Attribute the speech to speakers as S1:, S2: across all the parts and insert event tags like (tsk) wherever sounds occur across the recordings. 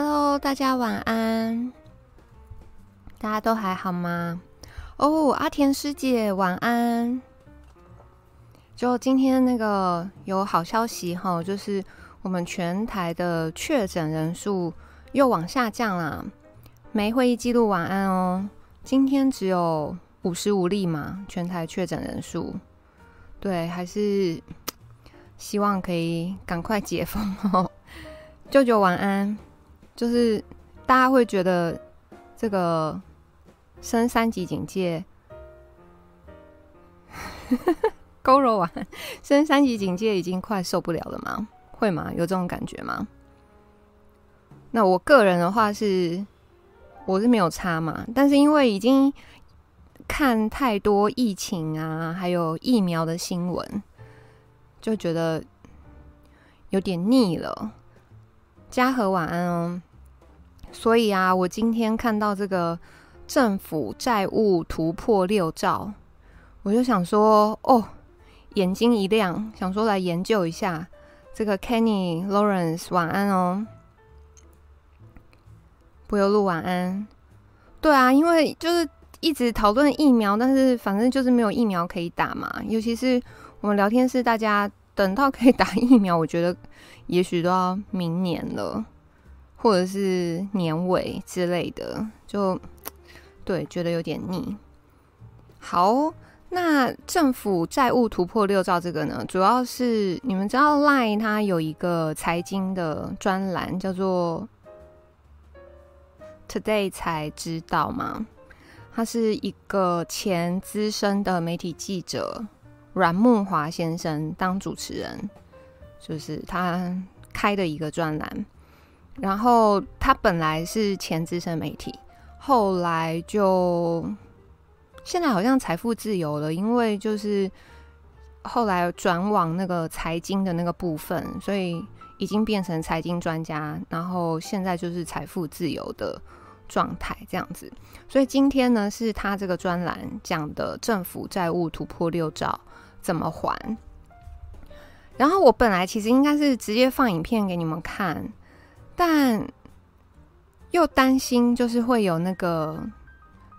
S1: Hello，大家晚安。大家都还好吗？哦，阿田师姐晚安。就今天那个有好消息哈，就是我们全台的确诊人数又往下降了。没会议记录晚安哦。今天只有五十五例嘛，全台确诊人数。对，还是希望可以赶快解封哦。舅舅晚安。就是大家会觉得这个升三级警戒，(laughs) 勾柔完升三级警戒已经快受不了了吗？会吗？有这种感觉吗？那我个人的话是，我是没有差嘛，但是因为已经看太多疫情啊，还有疫苗的新闻，就觉得有点腻了。嘉禾晚安哦。所以啊，我今天看到这个政府债务突破六兆，我就想说，哦，眼睛一亮，想说来研究一下这个 Kenny Lawrence 晚安哦，不由路晚安。对啊，因为就是一直讨论疫苗，但是反正就是没有疫苗可以打嘛。尤其是我们聊天室大家等到可以打疫苗，我觉得也许都要明年了。或者是年尾之类的，就对，觉得有点腻。好，那政府债务突破六兆这个呢，主要是你们知道 Line 它有一个财经的专栏叫做 Today 才知道吗？他是一个前资深的媒体记者阮木华先生当主持人，就是他开的一个专栏。然后他本来是前资深媒体，后来就现在好像财富自由了，因为就是后来转往那个财经的那个部分，所以已经变成财经专家。然后现在就是财富自由的状态这样子。所以今天呢，是他这个专栏讲的政府债务突破六兆怎么还。然后我本来其实应该是直接放影片给你们看。但又担心，就是会有那个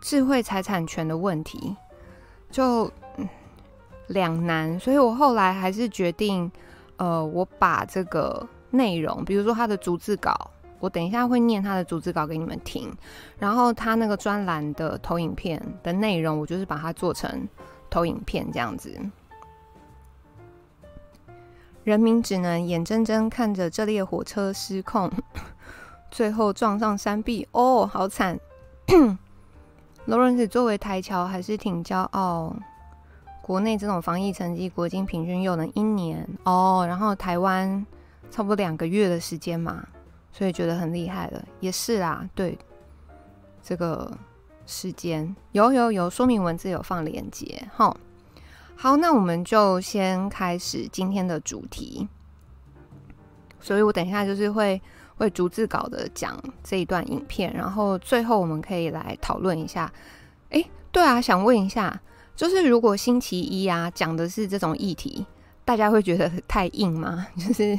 S1: 智慧财产权的问题，就两难。所以我后来还是决定，呃，我把这个内容，比如说他的逐字稿，我等一下会念他的逐字稿给你们听。然后他那个专栏的投影片的内容，我就是把它做成投影片这样子。人民只能眼睁睁看着这列火车失控，(coughs) 最后撞上山壁。哦，好惨！罗伦斯作为台侨还是挺骄傲。国内这种防疫成绩，国境平均又能一年哦，然后台湾差不多两个月的时间嘛，所以觉得很厉害了。也是啦，对这个时间有有有说明文字有放连结哈。好，那我们就先开始今天的主题。所以我等一下就是会会逐字稿的讲这一段影片，然后最后我们可以来讨论一下。诶，对啊，想问一下，就是如果星期一啊讲的是这种议题，大家会觉得太硬吗？(laughs) 就是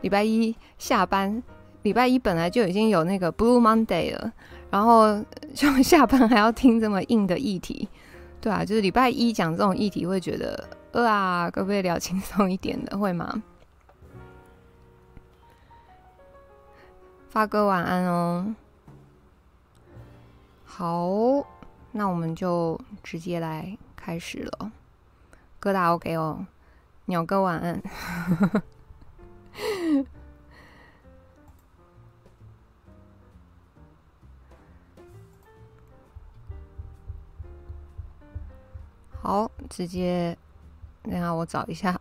S1: 礼拜一下班，礼拜一本来就已经有那个 Blue Monday 了，然后 (laughs) 就下班还要听这么硬的议题。对啊，就是礼拜一讲这种议题，会觉得呃啊，可不可以聊轻松一点的，会吗？发哥晚安哦。好，那我们就直接来开始了。哥大 OK 哦，鸟哥晚安。好，直接，等下我找一下。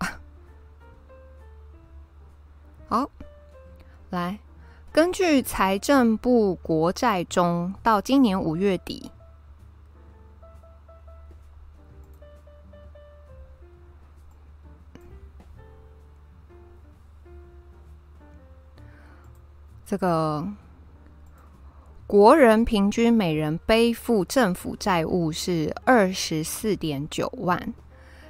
S1: 好，来，根据财政部国债中，到今年五月底，这个。国人平均每人背负政府债务是二十四点九万，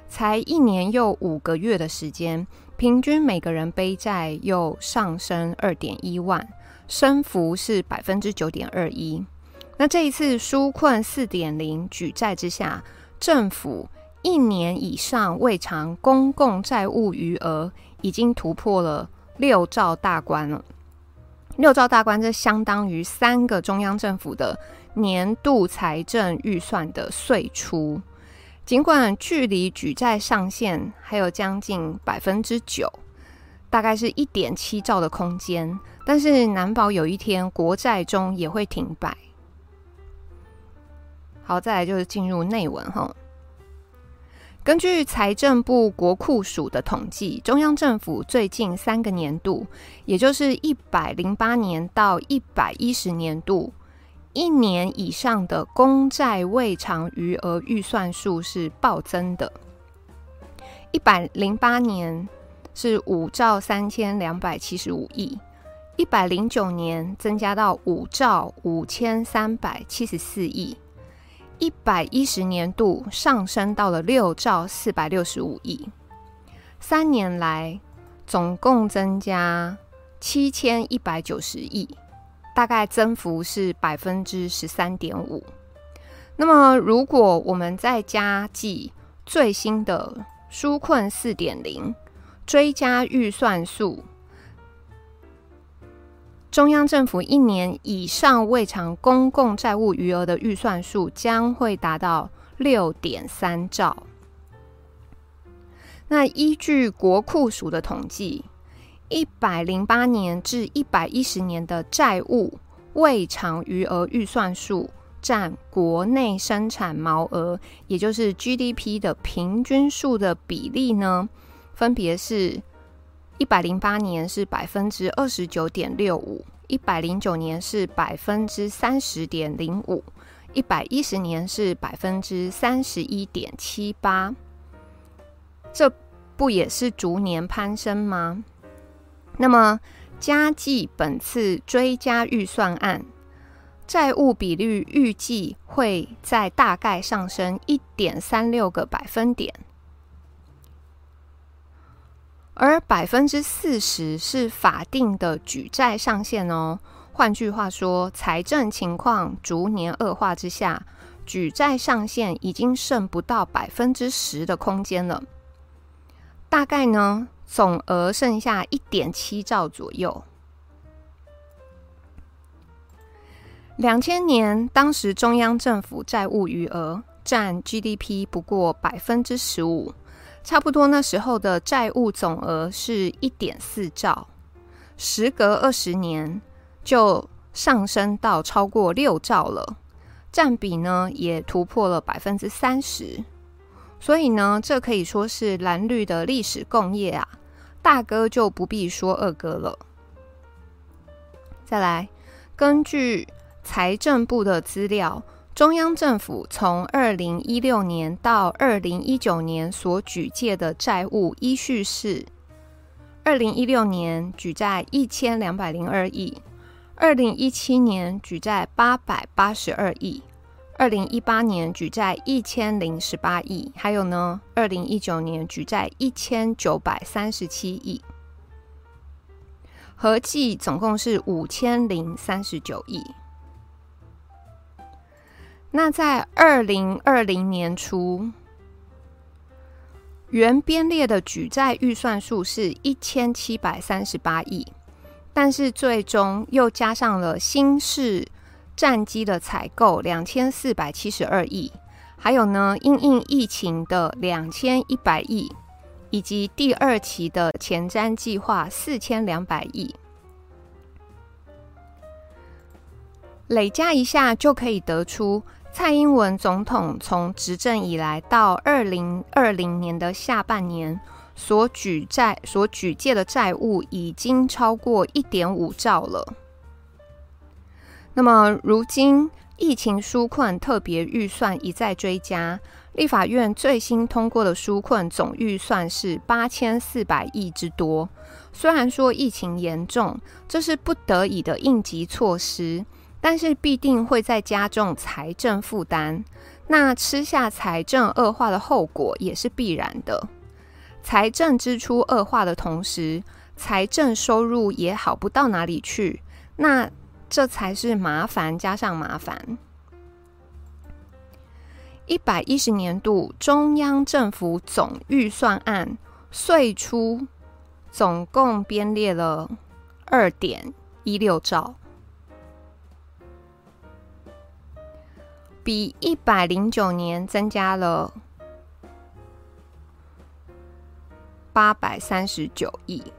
S1: 才一年又五个月的时间，平均每个人背债又上升二点一万，升幅是百分之九点二一。那这一次纾困四点零举债之下，政府一年以上未偿公共债务余额已经突破了六兆大关了。六兆大关，这相当于三个中央政府的年度财政预算的岁出。尽管距离举债上限还有将近百分之九，大概是一点七兆的空间，但是难保有一天国债中也会停摆。好，再来就是进入内文哈。根据财政部国库署的统计，中央政府最近三个年度，也就是一百零八年到一百一十年度，一年以上的公债未偿余额预算数是暴增的。一百零八年是五兆三千两百七十五亿，一百零九年增加到五兆五千三百七十四亿。一百一十年度上升到了六兆四百六十五亿，三年来总共增加七千一百九十亿，大概增幅是百分之十三点五。那么，如果我们再加计最新的纾困四点零追加预算数。中央政府一年以上未偿公共债务余额的预算数将会达到六点三兆。那依据国库署的统计，一百零八年至一百一十年的债务未偿余额预算数占国内生产毛额，也就是 GDP 的平均数的比例呢，分别是。一百零八年是百分之二十九点六五，一百零九年是百分之三十点零五，一百一十年是百分之三十一点七八。这不也是逐年攀升吗？那么加计本次追加预算案，债务比率预计会在大概上升一点三六个百分点。而百分之四十是法定的举债上限哦。换句话说，财政情况逐年恶化之下，举债上限已经剩不到百分之十的空间了。大概呢，总额剩下一点七兆左右。两千年，当时中央政府债务余额占 GDP 不过百分之十五。差不多那时候的债务总额是一点四兆，时隔二十年就上升到超过六兆了，占比呢也突破了百分之三十，所以呢，这可以说是蓝绿的历史共业啊，大哥就不必说二哥了。再来，根据财政部的资料。中央政府从二零一六年到二零一九年所举借的债务依序是：二零一六年举债一千两百零二亿，二零一七年举债八百八十二亿，二零一八年举债一千零十八亿，还有呢，二零一九年举债一千九百三十七亿，合计总共是五千零三十九亿。那在二零二零年初，原编列的举债预算数是一千七百三十八亿，但是最终又加上了新式战机的采购两千四百七十二亿，还有呢，因应疫情的两千一百亿，以及第二期的前瞻计划四千两百亿，累加一下就可以得出。蔡英文总统从执政以来到二零二零年的下半年，所举债、所举借的债务已经超过一点五兆了。那么，如今疫情纾困特别预算一再追加，立法院最新通过的纾困总预算是八千四百亿之多。虽然说疫情严重，这是不得已的应急措施。但是必定会再加重财政负担，那吃下财政恶化的后果也是必然的。财政支出恶化的同时，财政收入也好不到哪里去，那这才是麻烦加上麻烦。一百一十年度中央政府总预算案岁出总共编列了二点一六兆，比一百零九年增加了八百三十九亿，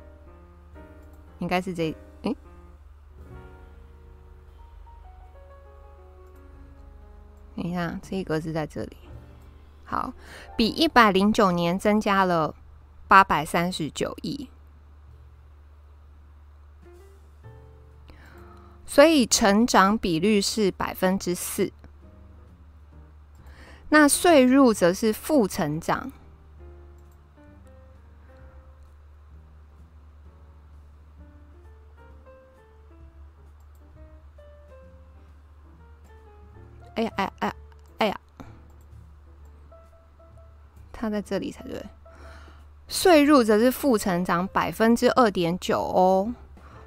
S1: 应该是这。哎，等一下，这一格是在这里。好，比一百零九年增加了八百三十九亿，所以成长比率是百分之四。那税入则是负成长。哎呀哎呀哎呀哎呀！它在这里才对。税入则是负成长百分之二点九哦，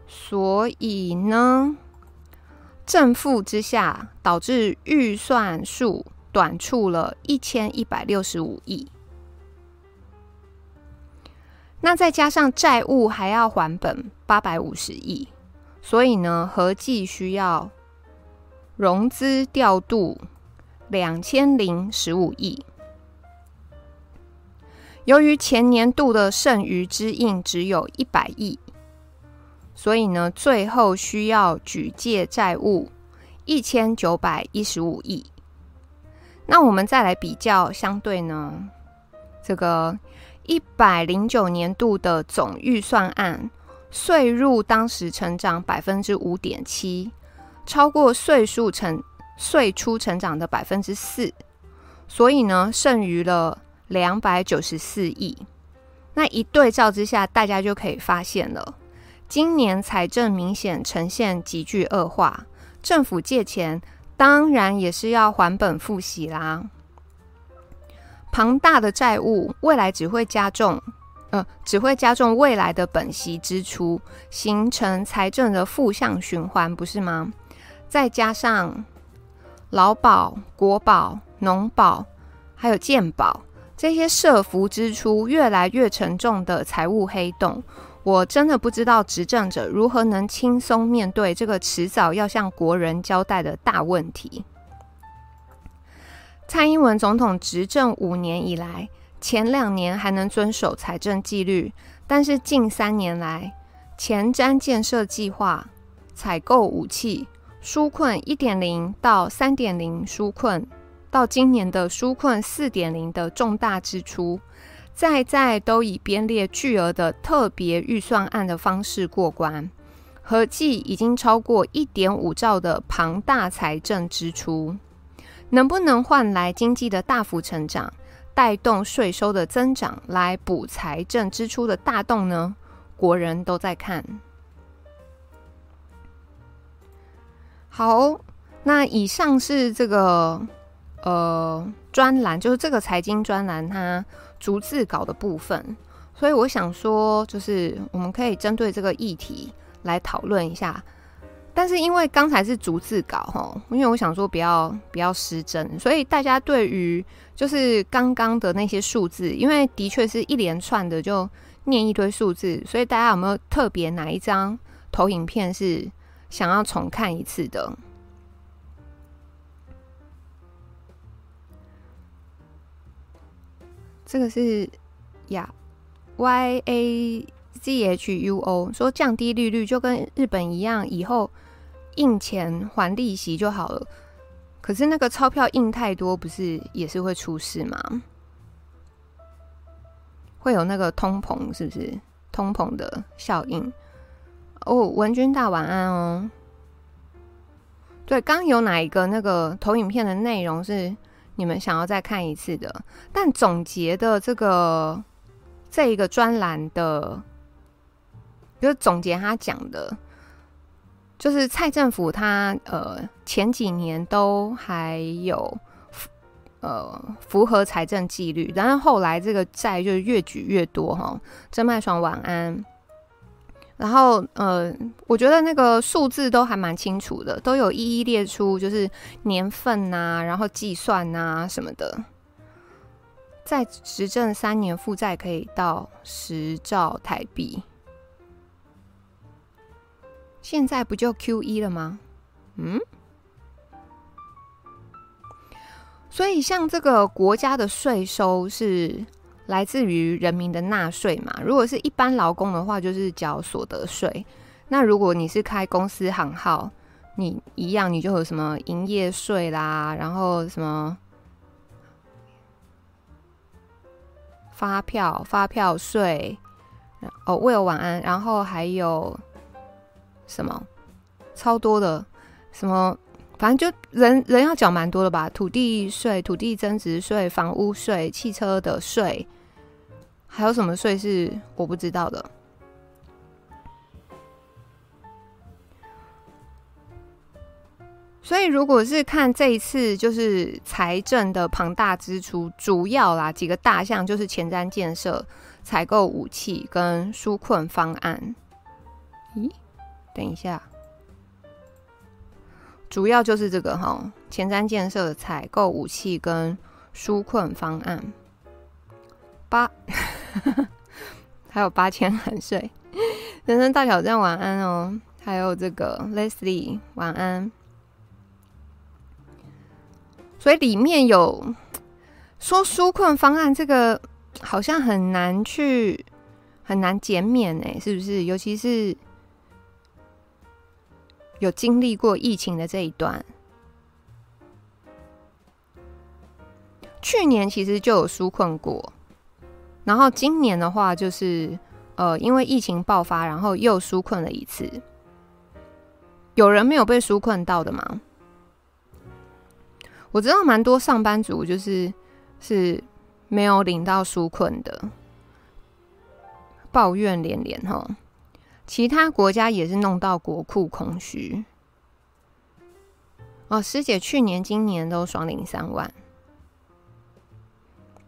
S1: 所以呢，正负之下导致预算数短促了一千一百六十五亿。那再加上债务还要还本八百五十亿，所以呢，合计需要。融资调度两千零十五亿，由于前年度的剩余支应只有一百亿，所以呢，最后需要举借债务一千九百一十五亿。那我们再来比较相对呢，这个一百零九年度的总预算案税入当时成长百分之五点七。超过岁数成岁出成长的百分之四，所以呢，剩余了两百九十四亿。那一对照之下，大家就可以发现了，今年财政明显呈现急剧恶化，政府借钱当然也是要还本付息啦。庞大的债务未来只会加重，呃，只会加重未来的本息支出，形成财政的负向循环，不是吗？再加上劳保、国保、农保，还有健保这些社福支出越来越沉重的财务黑洞，我真的不知道执政者如何能轻松面对这个迟早要向国人交代的大问题。蔡英文总统执政五年以来，前两年还能遵守财政纪律，但是近三年来，前瞻建设计划、采购武器。纾困一点零到三点零纾困，到今年的纾困四点零的重大支出，再再都以编列巨额的特别预算案的方式过关，合计已经超过一点五兆的庞大财政支出，能不能换来经济的大幅成长，带动税收的增长，来补财政支出的大洞呢？国人都在看。好，那以上是这个呃专栏，就是这个财经专栏它逐字稿的部分。所以我想说，就是我们可以针对这个议题来讨论一下。但是因为刚才是逐字稿哈，因为我想说不要不要失真，所以大家对于就是刚刚的那些数字，因为的确是一连串的就念一堆数字，所以大家有没有特别哪一张投影片是？想要重看一次的，这个是呀，Y A Z H U O 说降低利率就跟日本一样，以后印钱还利息就好了。可是那个钞票印太多，不是也是会出事吗？会有那个通膨，是不是通膨的效应？哦，文君大晚安哦。对，刚有哪一个那个投影片的内容是你们想要再看一次的？但总结的这个这一个专栏的，就是总结他讲的，就是蔡政府他呃前几年都还有呃符合财政纪律，但是后来这个债就越举越多哈。郑麦爽晚安。然后呃，我觉得那个数字都还蛮清楚的，都有一一列出，就是年份呐，然后计算呐什么的。在执政三年，负债可以到十兆台币。现在不就 Q 一了吗？嗯。所以像这个国家的税收是来自于人民的纳税嘛。如果是一般劳工的话，就是缴所得税。那如果你是开公司行号，你一样，你就有什么营业税啦，然后什么。发票、发票税，哦，为了晚安，然后还有什么超多的什么，反正就人人要缴蛮多的吧？土地税、土地增值税、房屋税、汽车的税，还有什么税是我不知道的？所以，如果是看这一次就是财政的庞大支出，主要啦几个大项就是前瞻建设、采购武器跟纾困方案。咦，等一下，主要就是这个哈，前瞻建设、采购武器跟纾困方案。八，还有八千含税，人生大挑战晚安哦，还有这个 Leslie 晚安。所以里面有说纾困方案，这个好像很难去很难减免哎，是不是？尤其是有经历过疫情的这一段，去年其实就有纾困过，然后今年的话就是呃，因为疫情爆发，然后又纾困了一次。有人没有被纾困到的吗？我知道蛮多上班族就是是没有领到纾困的，抱怨连连哈。其他国家也是弄到国库空虚。哦，师姐去年、今年都双领三万。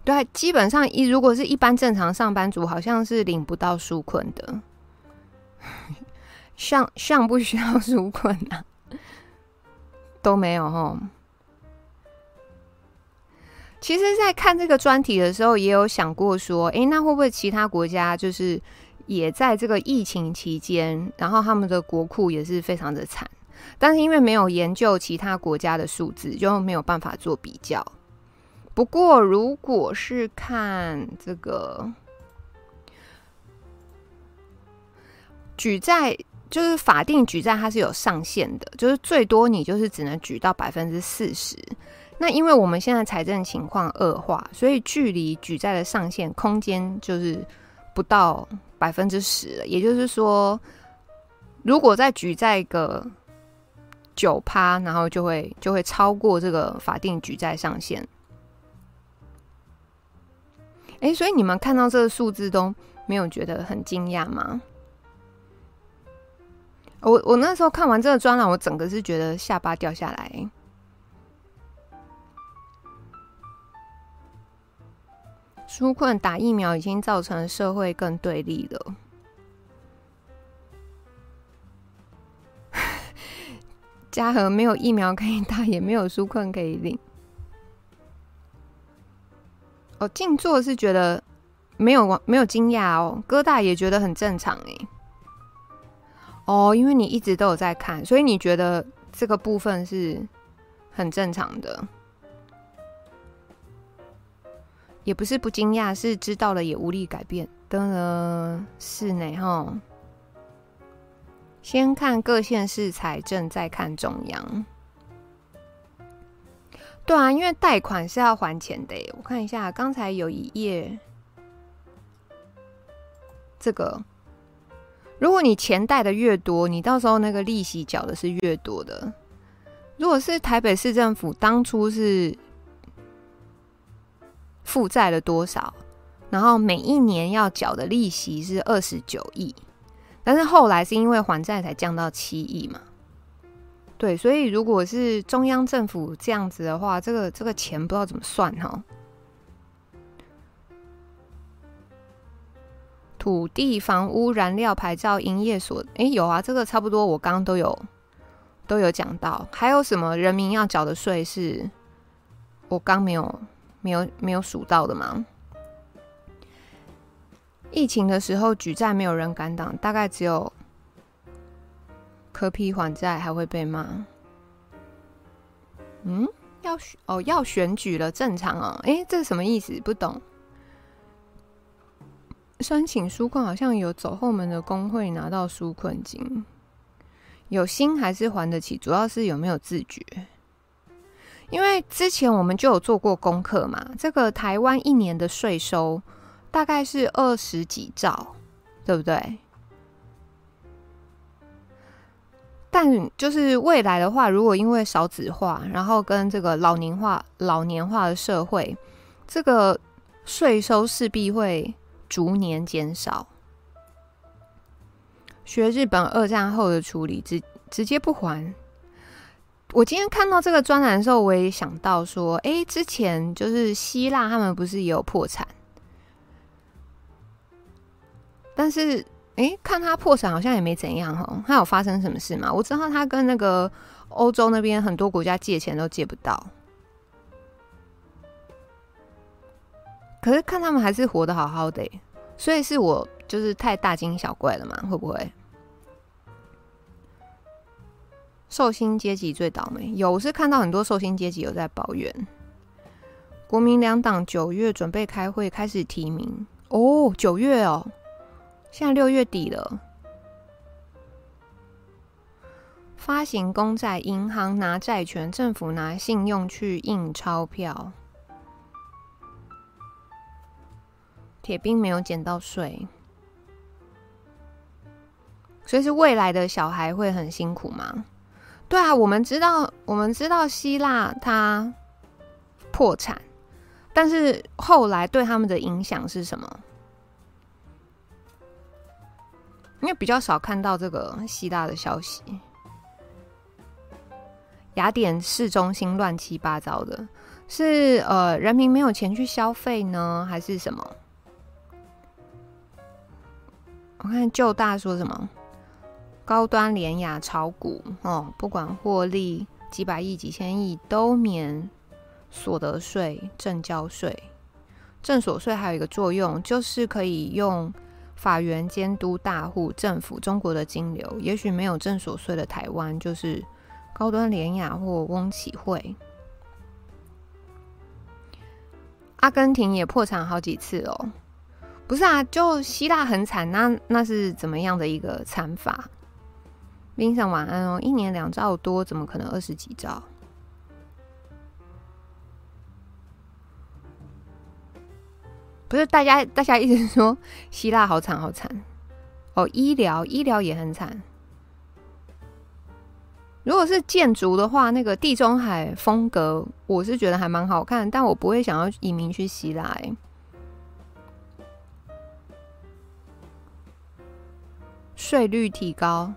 S1: 对，基本上一如果是一般正常上班族，好像是领不到纾困的。(laughs) 像像不需要纾困啊？都没有哦。其实，在看这个专题的时候，也有想过说，诶，那会不会其他国家就是也在这个疫情期间，然后他们的国库也是非常的惨？但是因为没有研究其他国家的数字，就没有办法做比较。不过，如果是看这个举债，就是法定举债，它是有上限的，就是最多你就是只能举到百分之四十。那因为我们现在财政情况恶化，所以距离举债的上限空间就是不到百分之十。也就是说，如果再举债个九趴，然后就会就会超过这个法定举债上限。哎，所以你们看到这个数字都没有觉得很惊讶吗？我我那时候看完这个专栏，我整个是觉得下巴掉下来。纾困打疫苗已经造成社会更对立了。嘉禾没有疫苗可以打，也没有纾困可以领。哦，静坐是觉得没有没有惊讶哦，哥大也觉得很正常哎。哦，因为你一直都有在看，所以你觉得这个部分是很正常的。也不是不惊讶，是知道了也无力改变的，是呢哈。先看各县市财政，再看中央。对啊，因为贷款是要还钱的。我看一下，刚才有一页，这个，如果你钱贷的越多，你到时候那个利息缴的是越多的。如果是台北市政府当初是。负债了多少？然后每一年要缴的利息是二十九亿，但是后来是因为还债才降到七亿嘛。对，所以如果是中央政府这样子的话，这个这个钱不知道怎么算哈。土地、房屋、燃料、牌照、营业所，诶，有啊，这个差不多，我刚刚都有都有讲到。还有什么人民要缴的税是我刚没有没有没有数到的吗？疫情的时候举债没有人敢挡，大概只有可批还债还会被骂。嗯，要选哦要选举了，正常哦。诶，这是什么意思？不懂。申请纾困好像有走后门的工会拿到纾困金，有心还是还得起，主要是有没有自觉。因为之前我们就有做过功课嘛，这个台湾一年的税收大概是二十几兆，对不对？但就是未来的话，如果因为少子化，然后跟这个老年化、老年化的社会，这个税收势必会。逐年减少。学日本二战后的处理，直直接不还。我今天看到这个专栏的时候，我也想到说，哎，之前就是希腊他们不是也有破产？但是，哎，看他破产好像也没怎样哈。他有发生什么事吗？我知道他跟那个欧洲那边很多国家借钱都借不到。可是看他们还是活得好好的，所以是我就是太大惊小怪了嘛？会不会？受薪阶级最倒霉，有，我是看到很多受薪阶级有在抱怨。国民两党九月准备开会开始提名哦，九月哦，现在六月底了。发行公债，银行拿债权，政府拿信用去印钞票。铁兵没有减到税，所以是未来的小孩会很辛苦吗？对啊，我们知道，我们知道希腊它破产，但是后来对他们的影响是什么？因为比较少看到这个希腊的消息，雅典市中心乱七八糟的，是呃人民没有钱去消费呢，还是什么？我看旧大说什么高端联雅炒股哦，不管获利几百亿、几千亿都免所得税、证交税。证所税还有一个作用，就是可以用法源监督大户、政府、中国的金流。也许没有证所税的台湾，就是高端联雅或翁启惠。阿根廷也破产好几次哦。不是啊，就希腊很惨，那那是怎么样的一个惨法？冰上晚安哦，一年两兆多，怎么可能二十几兆？不是，大家大家一直说希腊好惨好惨哦，医疗医疗也很惨。如果是建筑的话，那个地中海风格，我是觉得还蛮好看，但我不会想要移民去希腊欸。税率提高，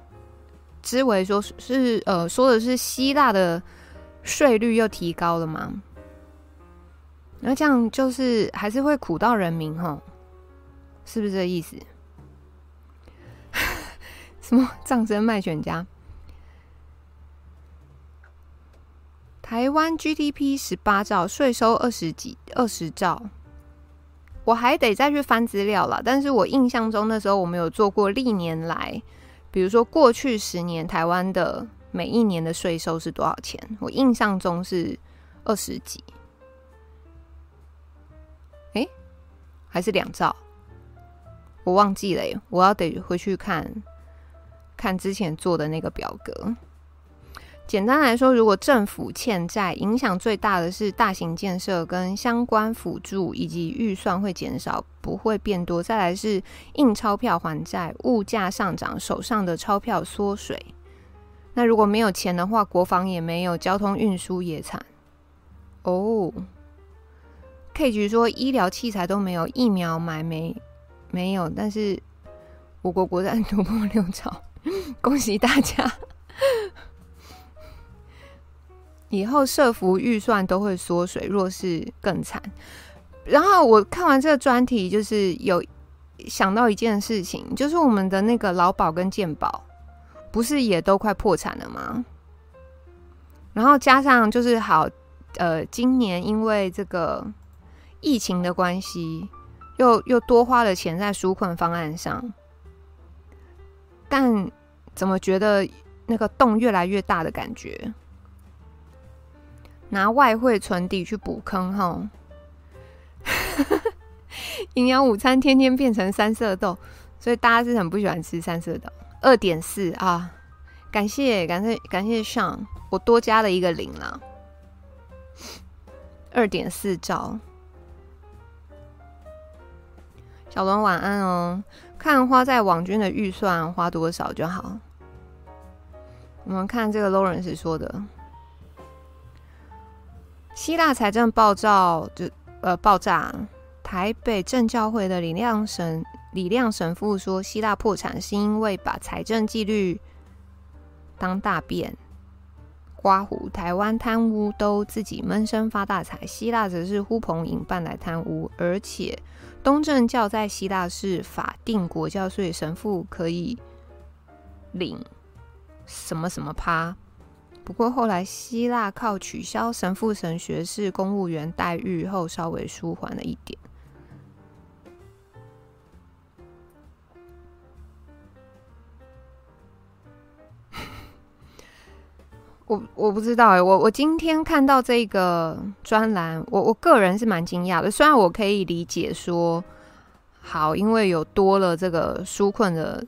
S1: 之为说是呃说的是希腊的税率又提高了吗？那这样就是还是会苦到人民哈，是不是这意思？(laughs) 什么葬身卖全家？台湾 GDP 十八兆，税收二十几二十兆。我还得再去翻资料了，但是我印象中那时候我们有做过历年来，比如说过去十年台湾的每一年的税收是多少钱？我印象中是二十几，哎，还是两兆？我忘记了耶，我要得回去看看之前做的那个表格。简单来说，如果政府欠债，影响最大的是大型建设跟相关辅助，以及预算会减少，不会变多。再来是印钞票还债，物价上涨，手上的钞票缩水。那如果没有钱的话，国防也没有，交通运输也惨。哦，K 局说医疗器材都没有，疫苗买没没有，但是我国国债突破六 (laughs) 兆，恭喜大家。以后社福预算都会缩水，弱势更惨。然后我看完这个专题，就是有想到一件事情，就是我们的那个劳保跟健保，不是也都快破产了吗？然后加上就是好，呃，今年因为这个疫情的关系，又又多花了钱在纾困方案上，但怎么觉得那个洞越来越大的感觉？拿外汇存底去补坑，哈。营养午餐天天变成三色豆，所以大家是很不喜欢吃三色豆。二点四啊，感谢感谢感谢上，我多加了一个零了。二点四兆，小龙晚安哦。看花在网军的预算花多少就好。我们看这个 Lawrence 说的，希腊财政暴躁就呃爆炸。台北正教会的李亮神李亮神父说，希腊破产是因为把财政纪律当大便刮胡，台湾贪污都自己闷声发大财，希腊则是呼朋引伴来贪污，而且东正教在希腊是法定国教，所以神父可以领什么什么趴。不过后来希腊靠取消神父神学士公务员待遇后，稍微舒缓了一点。(laughs) 我我不知道哎，我我今天看到这个专栏，我我个人是蛮惊讶的。虽然我可以理解说，好，因为有多了这个纾困的，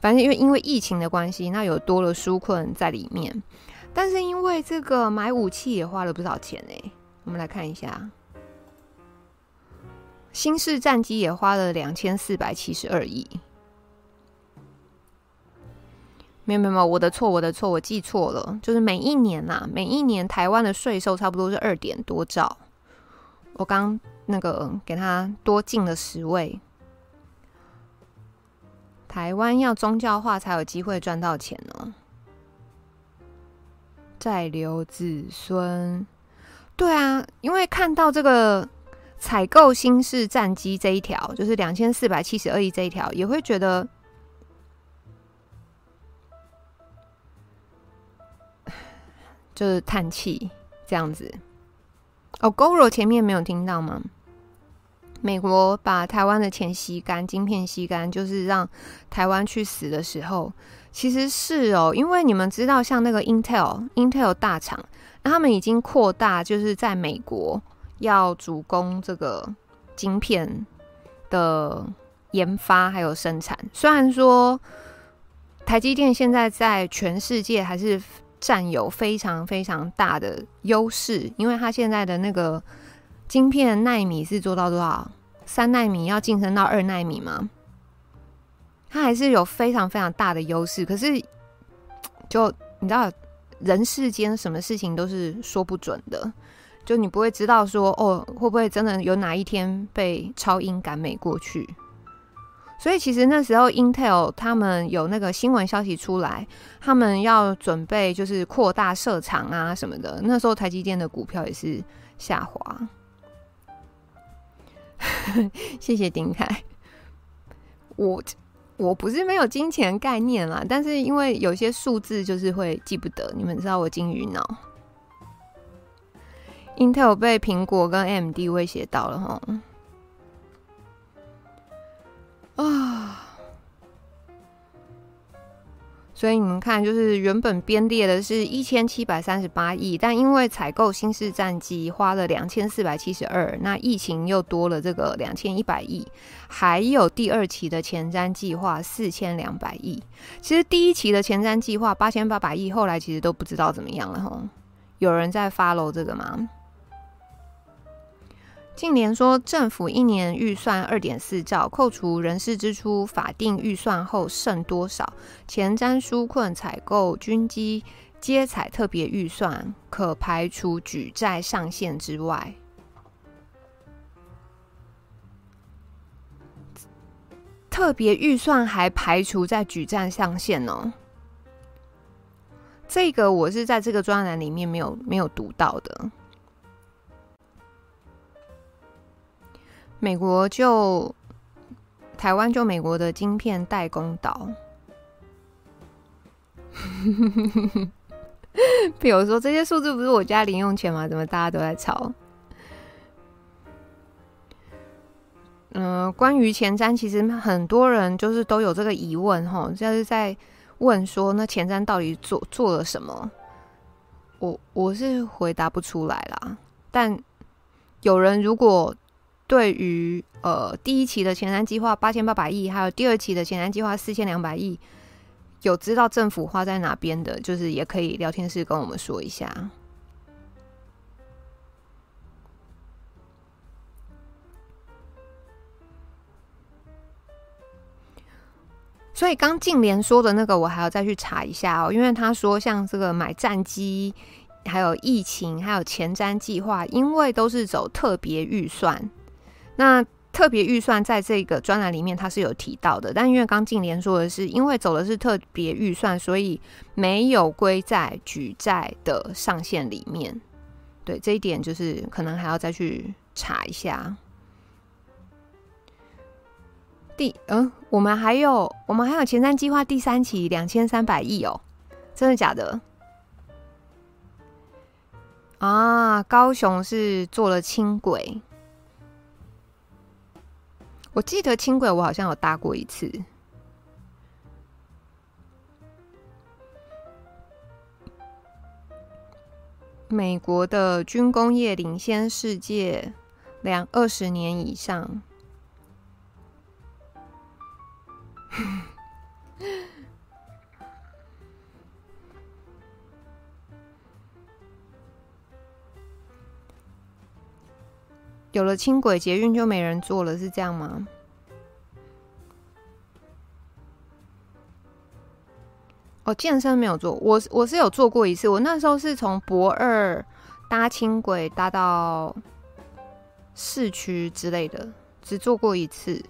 S1: 反正因为因为疫情的关系，那有多了纾困在里面。但是因为这个买武器也花了不少钱哎，我们来看一下，新式战机也花了两千四百七十二亿。没有没有，我的错，我的错，我记错了。就是每一年呐、啊，每一年台湾的税收差不多是二点多兆。我刚那个给他多进了十位。台湾要宗教化才有机会赚到钱呢。再留子孙，对啊，因为看到这个采购新式战机这一条，就是两千四百七十二亿这一条，也会觉得。就是叹气这样子哦。Goro 前面没有听到吗？美国把台湾的钱吸干，晶片吸干，就是让台湾去死的时候，其实是哦。因为你们知道，像那个 Intel，Intel 大厂，那他们已经扩大，就是在美国要主攻这个晶片的研发还有生产。虽然说台积电现在在全世界还是。占有非常非常大的优势，因为它现在的那个晶片纳米是做到多少？三纳米要晋升到二纳米吗？它还是有非常非常大的优势。可是，就你知道，人世间什么事情都是说不准的，就你不会知道说哦，会不会真的有哪一天被超英赶美过去？所以其实那时候，Intel 他们有那个新闻消息出来，他们要准备就是扩大设厂啊什么的。那时候台积电的股票也是下滑。(laughs) 谢谢丁凯，我我不是没有金钱概念啦，但是因为有些数字就是会记不得。你们知道我金鱼脑，Intel 被苹果跟 MD 威胁到了哈。啊，所以你们看，就是原本编列的是一千七百三十八亿，但因为采购新式战机花了两千四百七十二，那疫情又多了这个两千一百亿，还有第二期的前瞻计划四千两百亿。其实第一期的前瞻计划八千八百亿，后来其实都不知道怎么样了哈。有人在 follow 这个吗？近年说，政府一年预算二点四兆，扣除人事支出、法定预算后剩多少？前瞻纾困、采购军机皆采特别预算，可排除举债上限之外。特别预算还排除在举债上限呢？这个我是在这个专栏里面没有没有读到的。美国就台湾就美国的晶片代工岛。(laughs) 比如说，这些数字不是我家零用钱吗？怎么大家都在抄？嗯、呃，关于前瞻，其实很多人就是都有这个疑问，哈，就是在问说，那前瞻到底做做了什么？我我是回答不出来啦。但有人如果对于呃第一期的前瞻计划八千八百亿，还有第二期的前瞻计划四千两百亿，有知道政府花在哪边的，就是也可以聊天室跟我们说一下。所以刚净莲说的那个，我还要再去查一下哦，因为他说像这个买战机，还有疫情，还有前瞻计划，因为都是走特别预算。那特别预算在这个专栏里面它是有提到的，但因为刚净莲说的是，因为走的是特别预算，所以没有归在举债的上限里面。对，这一点就是可能还要再去查一下。第嗯，我们还有我们还有前瞻计划第三期两千三百亿哦，真的假的？啊，高雄是做了轻轨，我记得轻轨我好像有搭过一次。美国的军工业领先世界两二十年以上。有了轻轨捷运就没人坐了，是这样吗？哦，健身没有坐，我我是有坐过一次。我那时候是从博二搭轻轨搭到市区之类的，只坐过一次。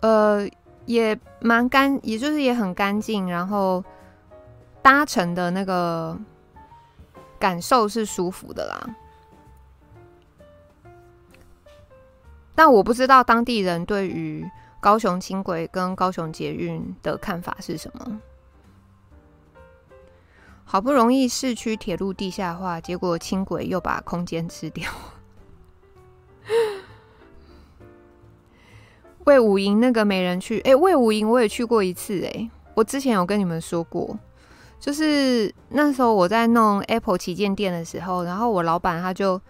S1: 呃，也蛮干，也就是也很干净，然后搭乘的那个感受是舒服的啦。但我不知道当地人对于高雄轻轨跟高雄捷运的看法是什么。好不容易市区铁路地下化，结果轻轨又把空间吃掉。(laughs) 魏武营那个没人去，哎、欸，卫武营我也去过一次，哎，我之前有跟你们说过，就是那时候我在弄 Apple 旗舰店的时候，然后我老板他就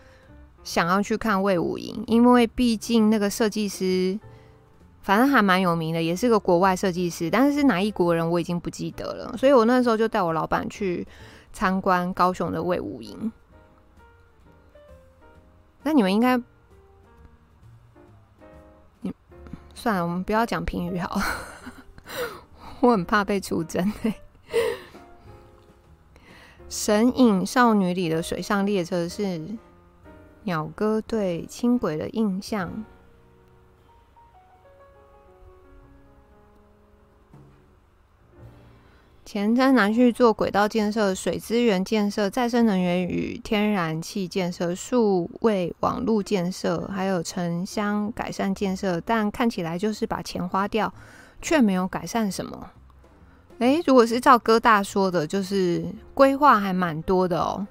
S1: 想要去看魏武营，因为毕竟那个设计师反正还蛮有名的，也是个国外设计师，但是是哪一国人我已经不记得了，所以我那时候就带我老板去参观高雄的魏武营。那你们应该。算了，我们不要讲评语好了，(laughs) 我很怕被出征。神隐少女里的水上列车是鸟哥对轻轨的印象。前瞻拿去做轨道建设、水资源建设、再生能源与天然气建设、数位网络建设，还有城乡改善建设，但看起来就是把钱花掉，却没有改善什么。诶，如果是照哥大说的，就是规划还蛮多的哦，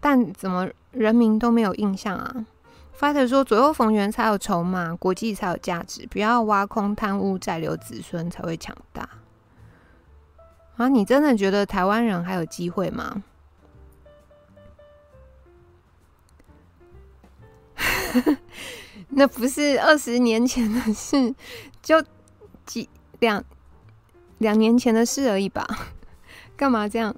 S1: 但怎么人民都没有印象啊？Fighter 说左右逢源才有筹码，国际才有价值，不要挖空贪污，再留子孙才会强大。啊！你真的觉得台湾人还有机会吗？(laughs) 那不是二十年前的事，就几两两年前的事而已吧？(laughs) 干嘛这样？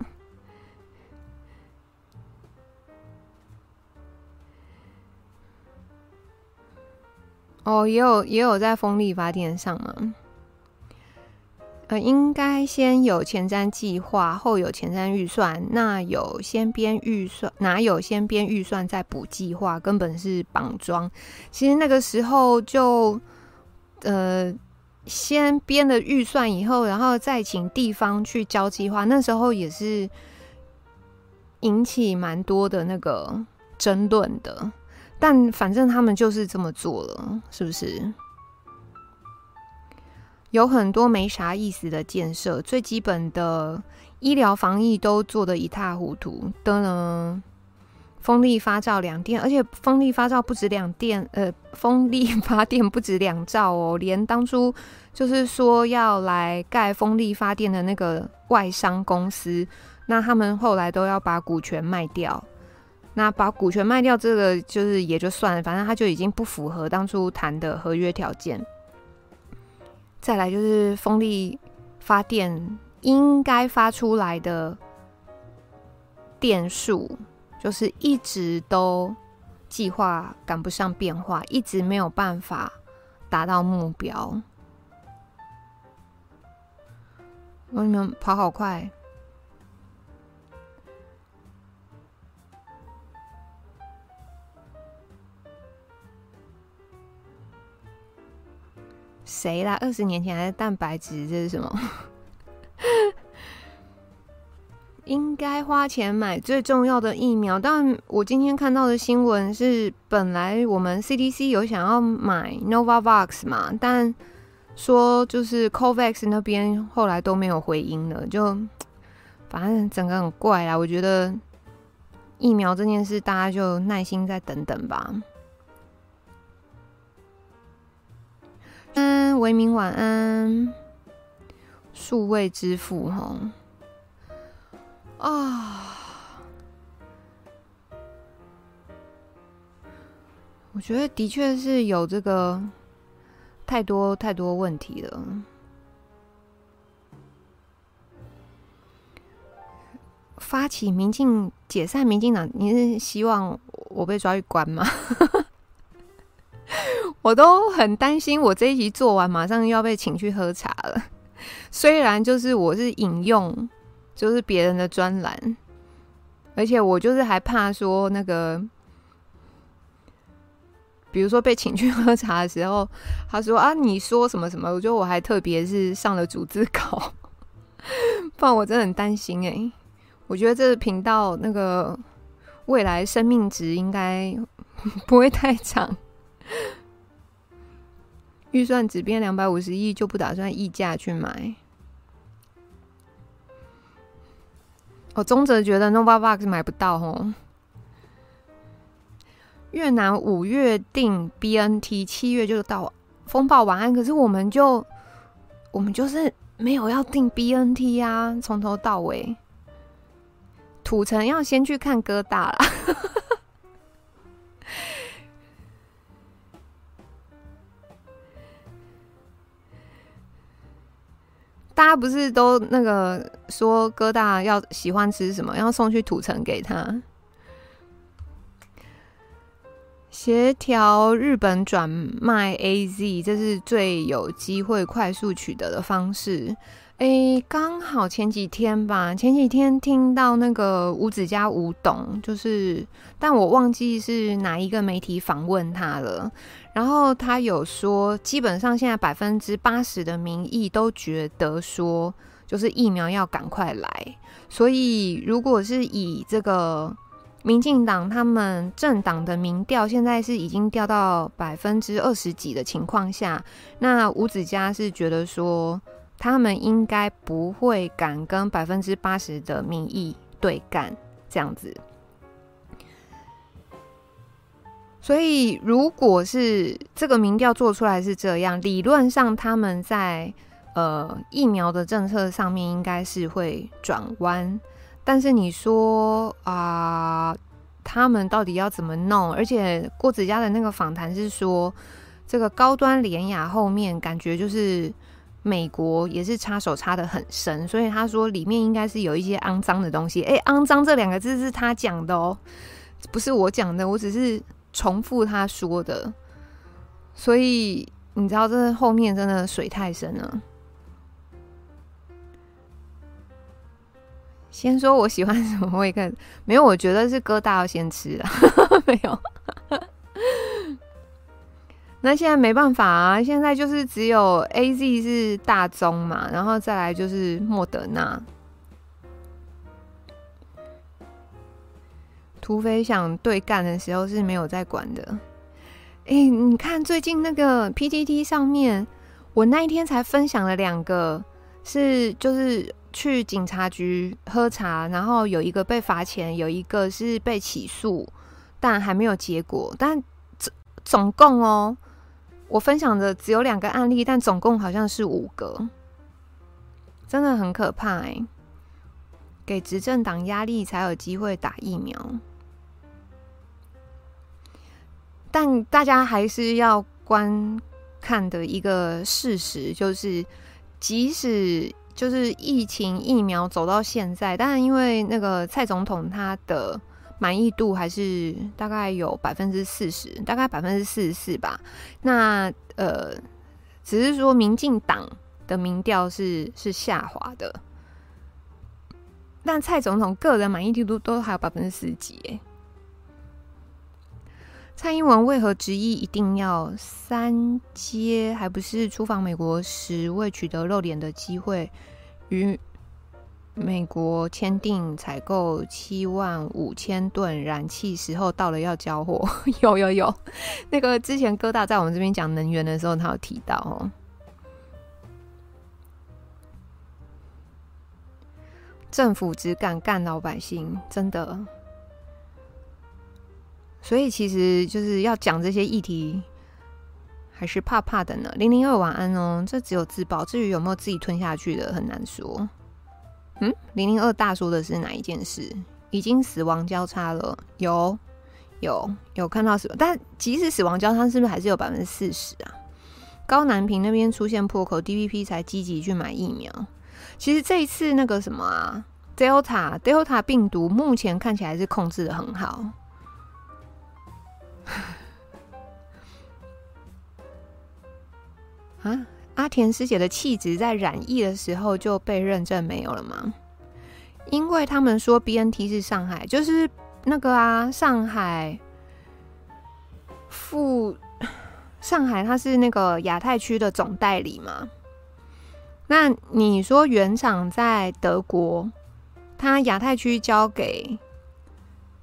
S1: 哦，也有也有在风力发电上吗？呃，应该先有前瞻计划，后有前瞻预算。那有先编预算，哪有先编预算再补计划？根本是绑桩。其实那个时候就，呃，先编了预算以后，然后再请地方去交计划。那时候也是引起蛮多的那个争论的。但反正他们就是这么做了，是不是？有很多没啥意思的建设，最基本的医疗防疫都做得一塌糊涂的呢。风力发照两电，而且风力发照不止两电，呃，风力发电不止两兆哦，(laughs) 连当初就是说要来盖风力发电的那个外商公司，那他们后来都要把股权卖掉。那把股权卖掉，这个就是也就算了，反正他就已经不符合当初谈的合约条件。再来就是风力发电应该发出来的电数。就是一直都计划赶不上变化，一直没有办法达到目标。我你们跑好快！谁啦？二十年前还是蛋白质？这是什么？应该花钱买最重要的疫苗，但我今天看到的新闻是，本来我们 CDC 有想要买 Novavax 嘛，但说就是 COVAX 那边后来都没有回音了，就 (tsk) 反正整个很怪啊。我觉得疫苗这件事，大家就耐心再等等吧。嗯，维明晚安，数位支付齁。啊，我觉得的确是有这个太多太多问题了。发起民进解散民进党，你是希望我被抓去关吗？(laughs) 我都很担心，我这一集做完，马上又要被请去喝茶了。虽然就是我是引用。就是别人的专栏，而且我就是还怕说那个，比如说被请去喝茶的时候，他说啊，你说什么什么，我觉得我还特别是上了逐字稿，(laughs) 不然我真的很担心哎。我觉得这个频道那个未来生命值应该不会太长，预算只变两百五十亿，就不打算溢价去买。我宗泽觉得 Novavax 买不到哦。越南五月定 BNT，七月就到风暴晚安，可是我们就我们就是没有要订 BNT 啊，从头到尾，土城要先去看哥大了。大家不是都那个说哥大要喜欢吃什么，要送去土城给他，协调日本转卖 AZ，这是最有机会快速取得的方式。诶，刚好前几天吧，前几天听到那个五子家吴董，就是，但我忘记是哪一个媒体访问他了。然后他有说，基本上现在百分之八十的民意都觉得说，就是疫苗要赶快来。所以，如果是以这个民进党他们政党的民调，现在是已经掉到百分之二十几的情况下，那吴子嘉是觉得说。他们应该不会敢跟百分之八十的民意对干这样子，所以如果是这个民调做出来是这样，理论上他们在呃疫苗的政策上面应该是会转弯，但是你说啊、他们到底要怎么弄？而且郭子嘉的那个访谈是说，这个高端联亚后面感觉就是。美国也是插手插得很深，所以他说里面应该是有一些肮脏的东西。诶，肮脏这两个字是他讲的哦，不是我讲的，我只是重复他说的。所以你知道这后面真的水太深了。先说我喜欢什么味，看没有？我觉得是哥大要先吃了，(laughs) 没有。那现在没办法啊，现在就是只有 AZ 是大宗嘛，然后再来就是莫德纳。土匪想对干的时候是没有在管的。哎、你看最近那个 PTT 上面，我那一天才分享了两个，是就是去警察局喝茶，然后有一个被罚钱，有一个是被起诉，但还没有结果。但总总共哦，我分享的只有两个案例，但总共好像是五个，真的很可怕哎、欸。给执政党压力才有机会打疫苗，但大家还是要观看的一个事实就是，即使就是疫情疫苗走到现在，但因为那个蔡总统他的满意度还是大概有百分之四十，大概百分之四十四吧。那呃，只是说民进党的民调是是下滑的。但蔡总统个人满意度都还有百分之四十几。蔡英文为何执意一定要三阶？还不是出访美国时未取得露脸的机会，与美国签订采购七万五千吨燃气时候到了要交货？(laughs) 有有有，那个之前哥大在我们这边讲能源的时候，他有提到哦。政府只敢干老百姓，真的。所以其实就是要讲这些议题，还是怕怕的呢。零零二晚安哦，这只有自爆，至于有没有自己吞下去的，很难说。嗯，零零二大说的是哪一件事？已经死亡交叉了，有有有看到死亡，但即使死亡交叉，是不是还是有百分之四十啊？高南平那边出现破口，DPP 才积极去买疫苗。其实这一次那个什么啊，Delta Delta 病毒目前看起来是控制的很好。(laughs) 啊，阿田师姐的气质在染疫的时候就被认证没有了吗？因为他们说 BNT 是上海，就是那个啊，上海附上海，它是那个亚太区的总代理嘛。那你说原厂在德国，它亚太区交给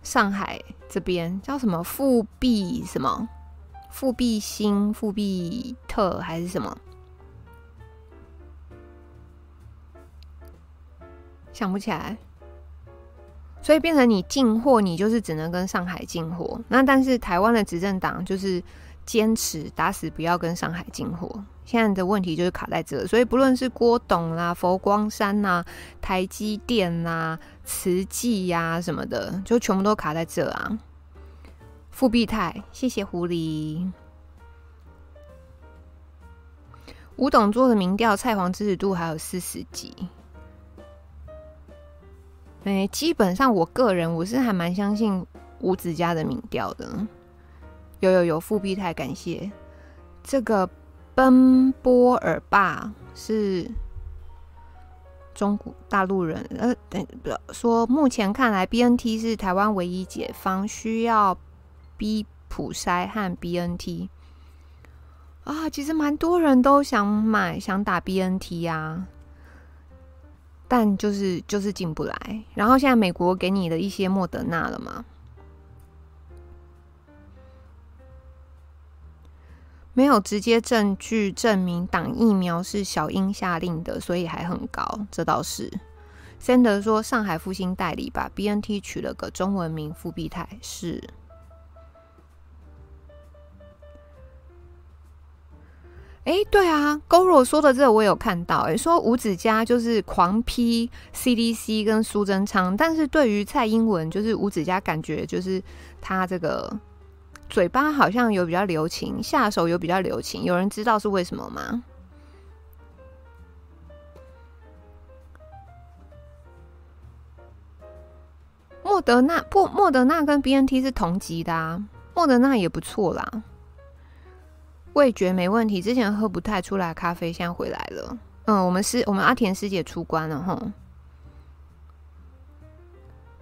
S1: 上海这边叫什么复必什么复必新、复必特还是什么？想不起来，所以变成你进货，你就是只能跟上海进货。那但是台湾的执政党就是坚持打死不要跟上海进货。现在的问题就是卡在这，所以不论是郭董啦、佛光山呐、台积电呐、慈济呀什么的，就全部都卡在这啊。富必泰，谢谢狐狸。吴董做的民调，蔡黄支持度还有四十几。哎、基本上我个人我是还蛮相信吴子嘉的民调的。有有有，复必泰，感谢这个。奔波尔爸是中国大陆人，呃，等说目前看来，BNT 是台湾唯一解方，需要 B 普筛和 BNT 啊。其实蛮多人都想买，想打 BNT 呀、啊，但就是就是进不来。然后现在美国给你的一些莫德纳了嘛。没有直接证据证明挡疫苗是小英下令的，所以还很高。这倒是。森德说，上海复兴代理把 BNT 取了个中文名复必泰是。哎，对啊，Goro 说的这个我有看到。哎，说吴子嘉就是狂批 CDC 跟苏贞昌，但是对于蔡英文，就是吴子嘉感觉就是他这个。嘴巴好像有比较留情，下手有比较留情，有人知道是为什么吗？莫德纳不，莫德纳跟 BNT 是同级的啊，莫德纳也不错啦，味觉没问题。之前喝不太出来咖啡，现在回来了。嗯，我们师我们阿田师姐出关了哈，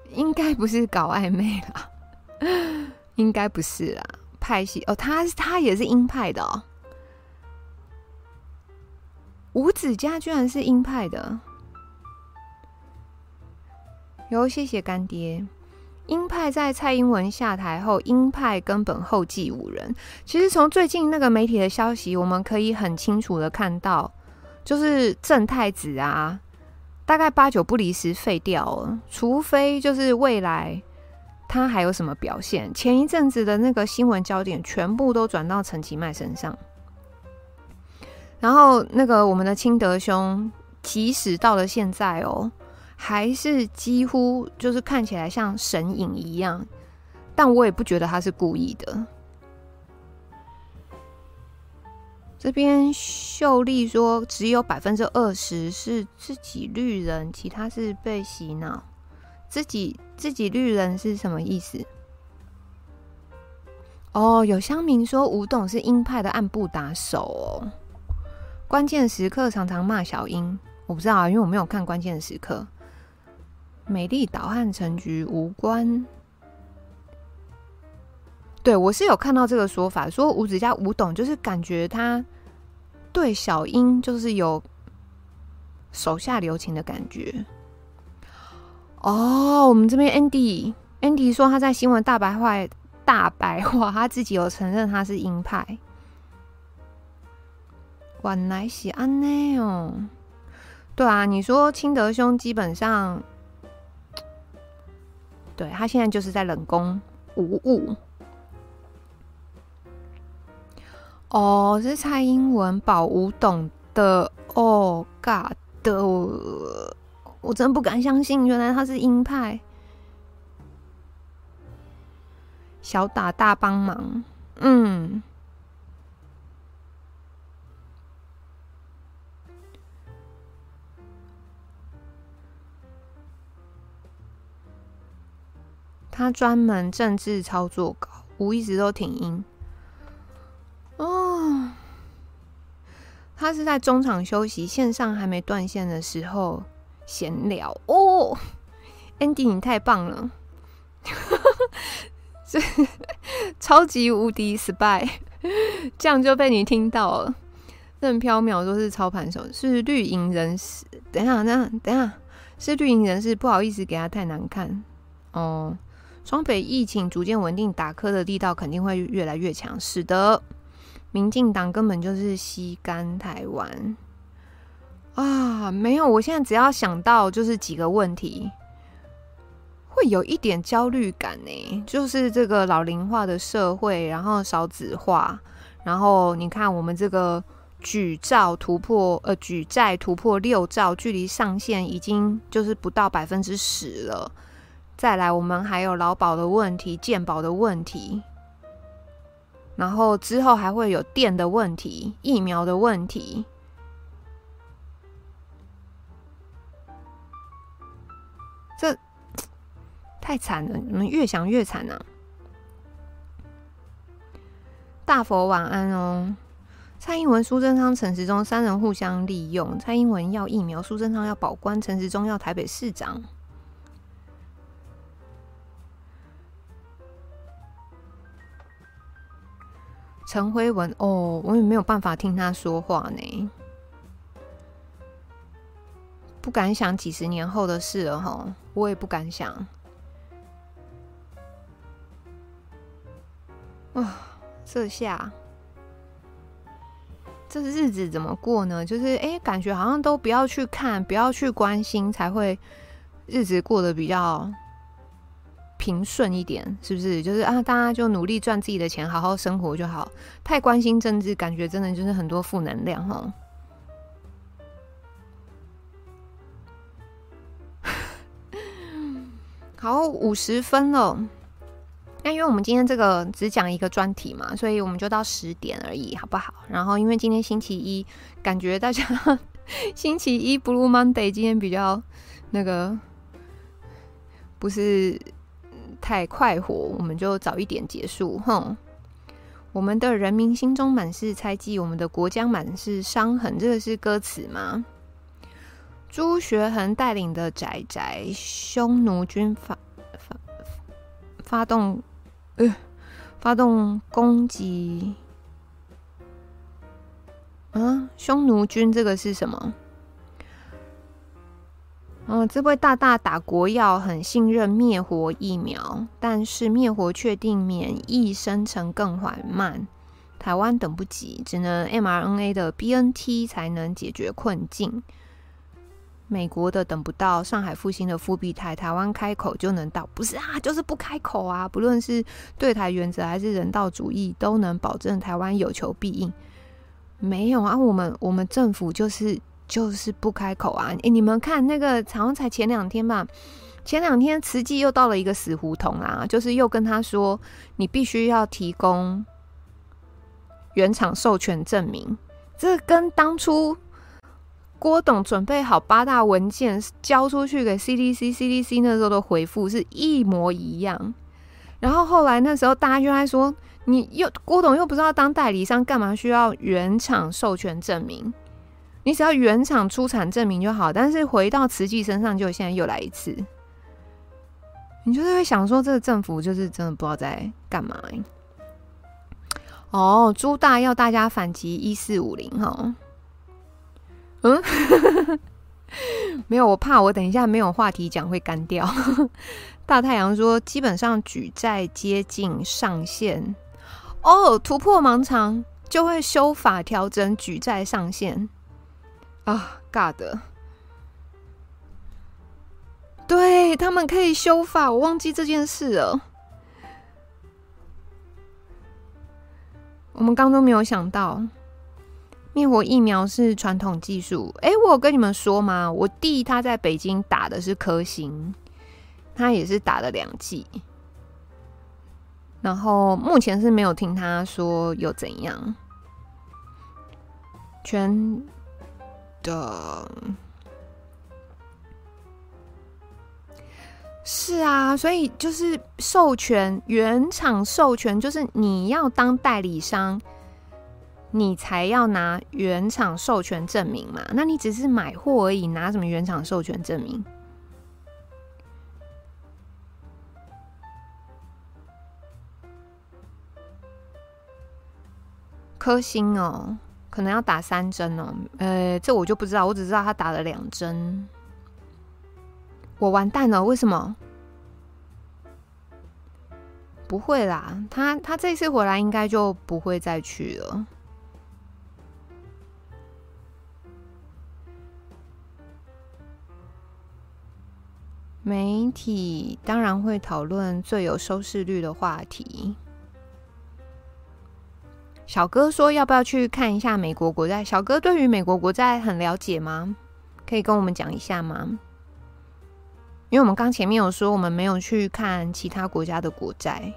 S1: 应该不是搞暧昧啦。应该不是啦，派系哦，他他也是鹰派的哦。五子家居然是鹰派的，哟，谢谢干爹。鹰派在蔡英文下台后，鹰派根本后继无人。其实从最近那个媒体的消息，我们可以很清楚的看到，就是正太子啊，大概八九不离十废掉了，除非就是未来他还有什么表现。前一阵子的那个新闻焦点全部都转到陈其迈身上，然后那个我们的清德兄，即使到了现在哦。还是几乎就是看起来像神隐一样，但我也不觉得他是故意的。这边秀丽说只有百分之二十是自己绿人，其他是被洗脑。自己自己绿人是什么意思？哦，有乡民说吴董是鹰派的暗部打手哦，关键时刻常常骂小英。我不知道啊，因为我没有看关键时刻。美丽岛和陈菊无关。对，我是有看到这个说法，说吴子嘉吴董就是感觉他对小英就是有手下留情的感觉。哦，我们这边 Andy Andy 说他在新闻大白话大白话，他自己有承认他是鹰派。原来是安内哦。对啊，你说清德兄基本上。对，他现在就是在冷宫无误。哦，这是蔡英文保吴董的哦，God 的，我真不敢相信，原来他是鹰派。小打大帮忙，嗯。他专门政治操作搞，我一直都挺鹰。哦，他是在中场休息，线上还没断线的时候闲聊哦。Andy，你太棒了，这超级无敌 spy，这样就被你听到了。任飘渺说是操盘手，是绿营人士。等一下，等下，等一下，是绿营人士，不好意思，给他太难看哦。双北疫情逐渐稳定，打柯的力道肯定会越来越强。使得，民进党根本就是吸干台湾啊！没有，我现在只要想到就是几个问题，会有一点焦虑感呢。就是这个老龄化的社会，然后少子化，然后你看我们这个举兆突破，呃，举债突破六兆，距离上限已经就是不到百分之十了。再来，我们还有劳保的问题、健保的问题，然后之后还会有电的问题、疫苗的问题，这太惨了！你们越想越惨啊！大佛晚安哦。蔡英文、苏贞昌、陈时中三人互相利用，蔡英文要疫苗，苏贞昌要保官，陈时中要台北市长。陈辉文哦，我也没有办法听他说话呢，不敢想几十年后的事了哈，我也不敢想。啊，这下这日子怎么过呢？就是哎，感觉好像都不要去看，不要去关心，才会日子过得比较。平顺一点，是不是？就是啊，大家就努力赚自己的钱，好好生活就好。太关心政治，感觉真的就是很多负能量哈。好，五十分了。那因为我们今天这个只讲一个专题嘛，所以我们就到十点而已，好不好？然后因为今天星期一，感觉大家 (laughs) 星期一 Blue Monday 今天比较那个不是。太快活，我们就早一点结束。哼，我们的人民心中满是猜忌，我们的国家满是伤痕。这个是歌词吗？朱学恒带领的宅宅匈奴军发发发动，呃，发动攻击。啊，匈奴军这个是什么？嗯，这位大大打国药很信任灭活疫苗，但是灭活确定免疫生成更缓慢，台湾等不及，只能 mRNA 的 BNT 才能解决困境。美国的等不到，上海复兴的复必泰，台湾开口就能到，不是啊，就是不开口啊。不论是对台原则还是人道主义，都能保证台湾有求必应。没有啊，我们我们政府就是。就是不开口啊！诶，你们看那个，好像才前两天吧，前两天慈济又到了一个死胡同啊，就是又跟他说，你必须要提供原厂授权证明。这跟当初郭董准备好八大文件交出去给 CDC，CDC 那时候的回复是一模一样。然后后来那时候大家就在说，你又郭董又不知道当代理商，干嘛需要原厂授权证明？你只要原厂出产证明就好，但是回到慈济身上，就现在又来一次，你就是会想说，这个政府就是真的不知道在干嘛。哦，朱大要大家反击一四五零哈，嗯，(laughs) 没有，我怕我等一下没有话题讲会干掉。(laughs) 大太阳说，基本上举债接近上限，哦，突破盲肠就会修法调整举债上限。啊，尬的，对他们可以修法，我忘记这件事了。我们刚都没有想到，灭活疫苗是传统技术。哎，我有跟你们说吗？我弟他在北京打的是科兴，他也是打了两剂，然后目前是没有听他说有怎样，全。的，是啊，所以就是授权原厂授权，就是你要当代理商，你才要拿原厂授权证明嘛。那你只是买货而已，拿什么原厂授权证明？科兴哦。可能要打三针哦，呃，这我就不知道，我只知道他打了两针。我完蛋了，为什么？不会啦，他他这次回来应该就不会再去了。媒体当然会讨论最有收视率的话题。小哥说：“要不要去看一下美国国债？”小哥对于美国国债很了解吗？可以跟我们讲一下吗？因为我们刚前面有说，我们没有去看其他国家的国债。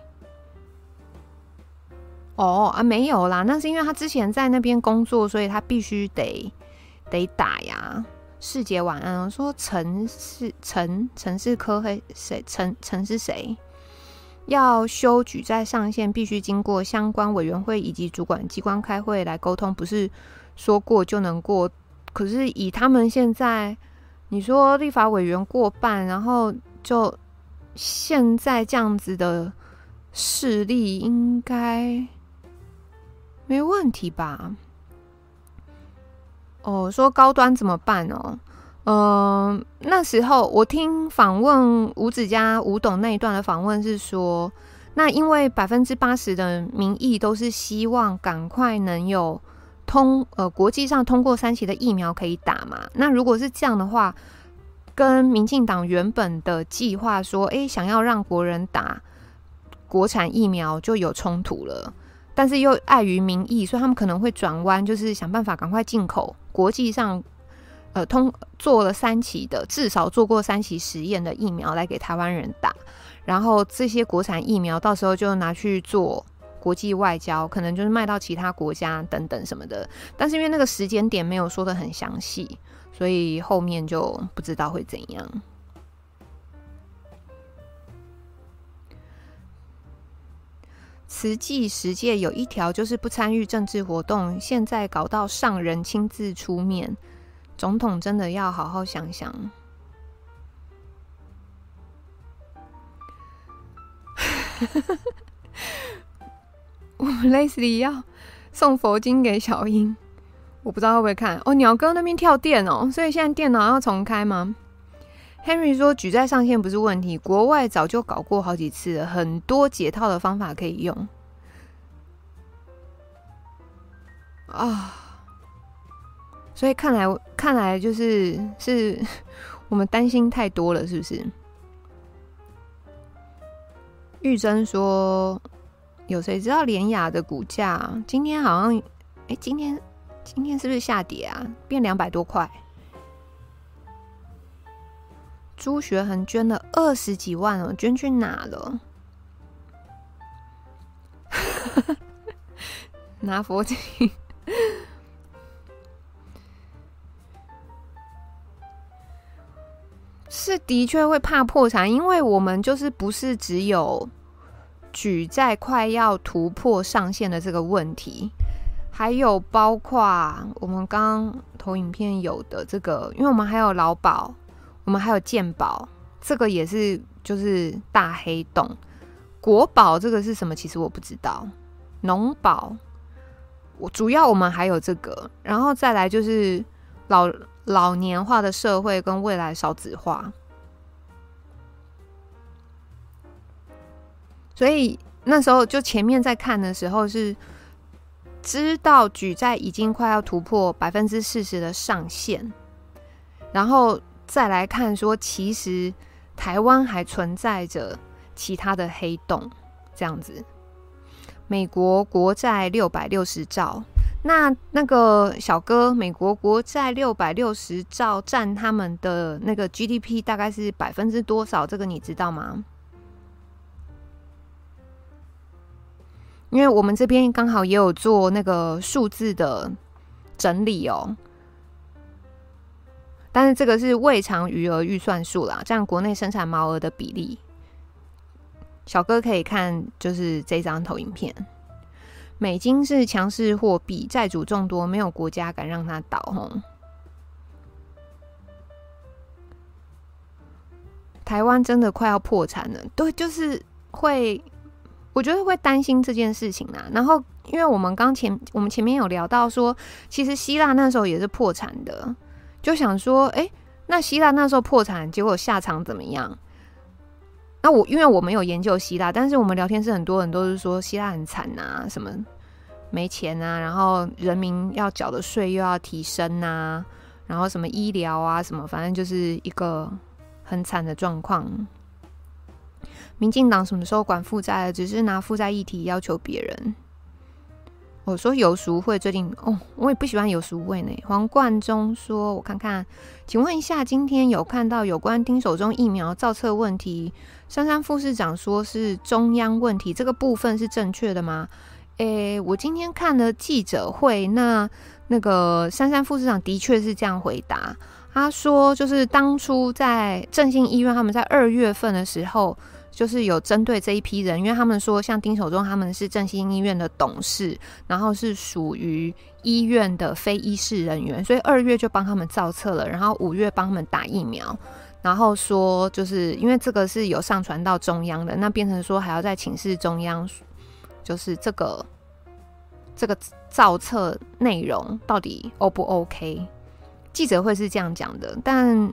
S1: 哦啊，没有啦，那是因为他之前在那边工作，所以他必须得得打呀。世杰晚安，我说陈是陈陈是科黑谁？陈陈是谁？要修举债上限，必须经过相关委员会以及主管机关开会来沟通，不是说过就能过。可是以他们现在，你说立法委员过半，然后就现在这样子的势力，应该没问题吧？哦，说高端怎么办哦？嗯、那时候我听访问吴子嘉、吴董那一段的访问是说，那因为百分之八十的民意都是希望赶快能有通呃国际上通过三期的疫苗可以打嘛。那如果是这样的话，跟民进党原本的计划说，哎，想要让国人打国产疫苗就有冲突了。但是又碍于民意，所以他们可能会转弯，就是想办法赶快进口国际上。呃，通做了三期的，至少做过三期实验的疫苗来给台湾人打，然后这些国产疫苗到时候就拿去做国际外交，可能就是卖到其他国家等等什么的。但是因为那个时间点没有说的很详细，所以后面就不知道会怎样。慈济十诫有一条就是不参与政治活动，现在搞到上人亲自出面。总统真的要好好想想。(laughs) 我们 Leslie 要送佛经给小英，我不知道会不会看哦。鸟哥那边跳电哦，所以现在电脑要重开吗？Henry 说举债上限不是问题，国外早就搞过好几次了，很多解套的方法可以用。啊，所以看来看来就是是我们担心太多了，是不是？玉珍说：“有谁知道联雅的股价今天好像？哎，今天今天是不是下跌啊？变两百多块？”朱学恒捐了二十几万哦，捐去哪了？(laughs) 拿佛经是的确会怕破产，因为我们就是不是只有举债快要突破上限的这个问题，还有包括我们刚刚投影片有的这个，因为我们还有劳保，我们还有健保，这个也是就是大黑洞。国保这个是什么？其实我不知道。农保，我主要我们还有这个，然后再来就是老。老年化的社会跟未来少子化，所以那时候就前面在看的时候是知道举债已经快要突破百分之四十的上限，然后再来看说，其实台湾还存在着其他的黑洞，这样子，美国国债六百六十兆。那那个小哥，美国国债六百六十兆，占他们的那个 GDP 大概是百分之多少？这个你知道吗？因为我们这边刚好也有做那个数字的整理哦，但是这个是未偿余额预算数啦，占国内生产毛额的比例。小哥可以看，就是这张投影片。美金是强势货币，债主众多，没有国家敢让它倒。吼，台湾真的快要破产了，对，就是会，我觉得会担心这件事情啊。然后，因为我们刚前我们前面有聊到说，其实希腊那时候也是破产的，就想说，哎，那希腊那时候破产，结果下场怎么样？那我因为我没有研究希腊，但是我们聊天室很多人都是说希腊很惨啊，什么没钱啊，然后人民要缴的税又要提升啊，然后什么医疗啊什么，反正就是一个很惨的状况。民进党什么时候管负债了？只是拿负债议题要求别人。我说有赎会最近哦，我也不喜欢有赎会呢。黄冠中说：“我看看，请问一下，今天有看到有关丁守中疫苗造册问题，珊珊副市长说是中央问题，这个部分是正确的吗？”诶，我今天看了记者会，那那个珊珊副市长的确是这样回答，他说就是当初在振兴医院，他们在二月份的时候。就是有针对这一批人，因为他们说像丁守中他们是振兴医院的董事，然后是属于医院的非医事人员，所以二月就帮他们造册了，然后五月帮他们打疫苗，然后说就是因为这个是有上传到中央的，那变成说还要再请示中央，就是这个这个造册内容到底 O 不 OK？记者会是这样讲的，但。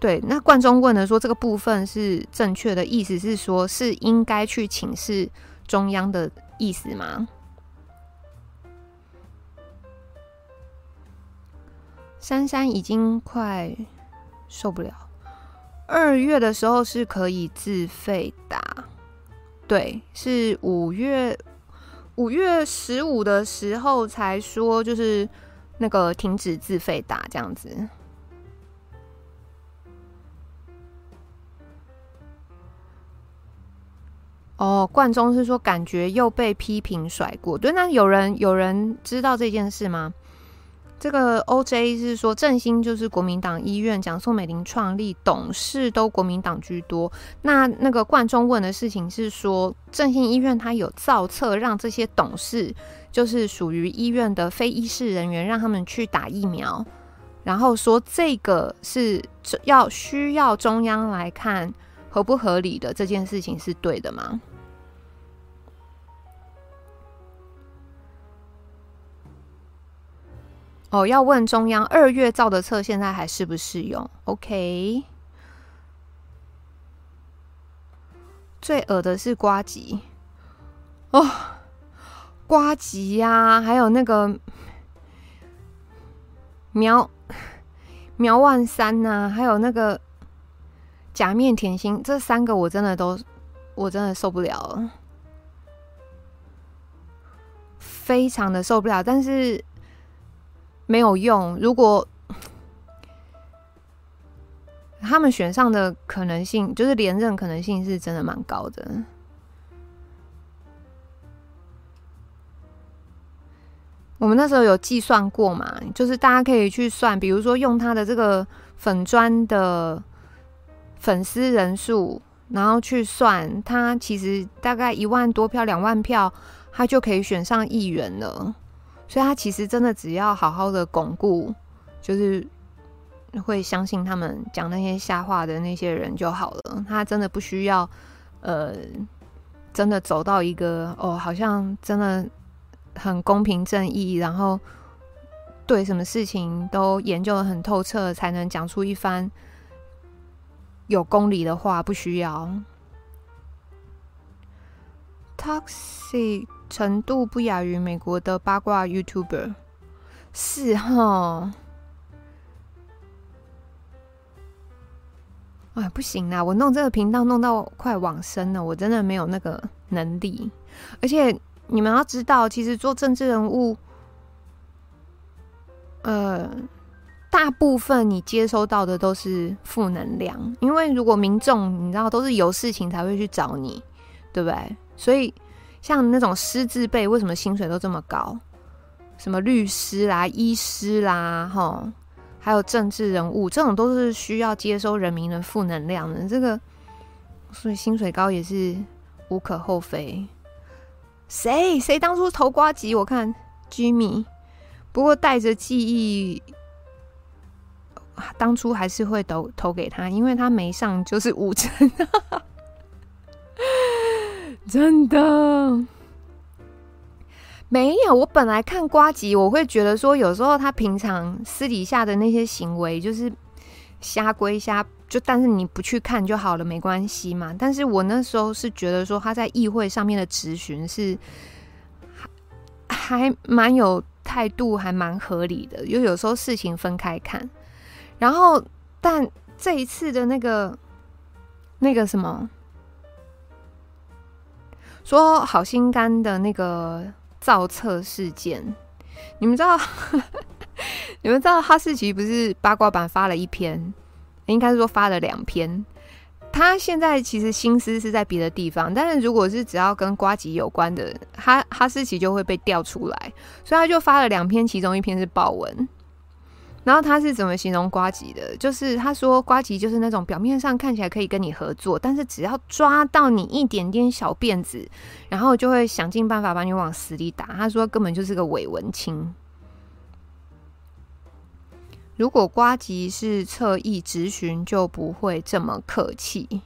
S1: 对，那冠中问的说这个部分是正确的，意思是说是应该去请示中央的意思吗？珊珊已经快受不了，二月的时候是可以自费打，对，是五月五月十五的时候才说就是那个停止自费打这样子。哦，冠中是说感觉又被批评甩锅，对，那有人有人知道这件事吗？这个 OJ 是说振兴就是国民党医院，讲宋美龄创立，董事都国民党居多。那那个冠中问的事情是说振兴医院他有造册，让这些董事就是属于医院的非医事人员，让他们去打疫苗，然后说这个是要需要中央来看。合不合理的这件事情是对的吗？哦要问中央二月造的册现在还适不适用？Ok 最恶的是瓜吉。哦瓜吉呀还有那个苗苗万三呐还有那个假面甜心这三个我真的都我真的受不了了。非常的受不了但是没有用，如果。他们选上的可能性，就是连任可能性是真的蛮高的。我们那时候有计算过嘛，就是大家可以去算，比如说用他的这个粉砖的粉丝人数，然后去算，他其实大概一万多票、两万票，他就可以选上议员了。所以，他其实真的只要好好的巩固，就是。会相信他们讲那些瞎话的那些人就好了。他真的不需要，呃，真的走到一个哦，好像真的很公平正义，然后对什么事情都研究得很透彻，才能讲出一番有公理的话。不需要。Toxic 程度不亚于美国的八卦 YouTuber，是哈。哎，不行啦！我弄这个频道弄到快往生了，我真的没有那个能力。而且你们要知道，其实做政治人物，呃，大部分你接收到的都是负能量。因为如果民众你知道都是有事情才会去找你，对不对？所以像那种师字辈，为什么薪水都这么高？什么律师啦、医师啦，齁。还有政治人物，这种都是需要接收人民的负能量的。这个，所以薪水高也是无可厚非。谁谁当初投瓜吉？我看 Jimmy，不过带着记忆，当初还是会投投给他，因为他没上就是五成，真的。没有，我本来看瓜吉，我会觉得说，有时候他平常私底下的那些行为就是瞎归瞎，就但是你不去看就好了，没关系嘛。但是我那时候是觉得说，他在议会上面的质询是还还蛮有态度，还蛮合理的。因为有时候事情分开看，然后但这一次的那个那个什么，说好心肝的那个。造册事件，你们知道？(laughs) 你们知道哈士奇不是八卦版发了一篇，应该是说发了两篇。他现在其实心思是在别的地方，但是如果是只要跟瓜吉有关的，哈哈士奇就会被调出来，所以他就发了两篇，其中一篇是报文。然后他是怎么形容瓜吉的？就是他说瓜吉就是那种表面上看起来可以跟你合作，但是只要抓到你一点点小辫子，然后就会想尽办法把你往死里打。他说根本就是个伪文青。如果瓜吉是侧翼质询，就不会这么客气。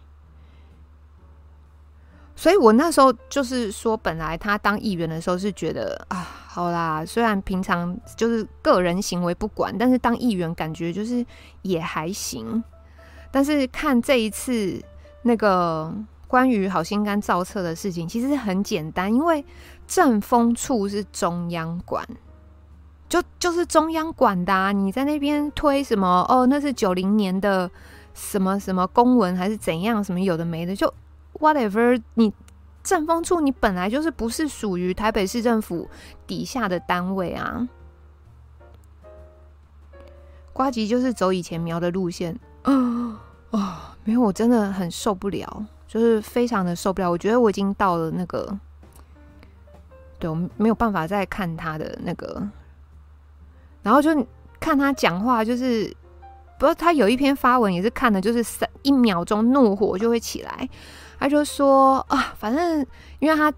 S1: 所以我那时候就是说，本来他当议员的时候是觉得啊，好啦，虽然平常就是个人行为不管，但是当议员感觉就是也还行。但是看这一次那个关于好心肝造册的事情，其实很简单，因为政风处是中央管，就就是中央管的啊。你在那边推什么？哦，那是九零年的什么什么公文还是怎样？什么有的没的就。Whatever，你政风处你本来就是不是属于台北市政府底下的单位啊。瓜吉就是走以前苗的路线啊啊，没有，我真的很受不了，就是非常的受不了。我觉得我已经到了那个，对，我没有办法再看他的那个，然后就看他讲话，就是不过他有一篇发文也是看的，就是三一秒钟怒火就会起来。他就说啊，反正因为他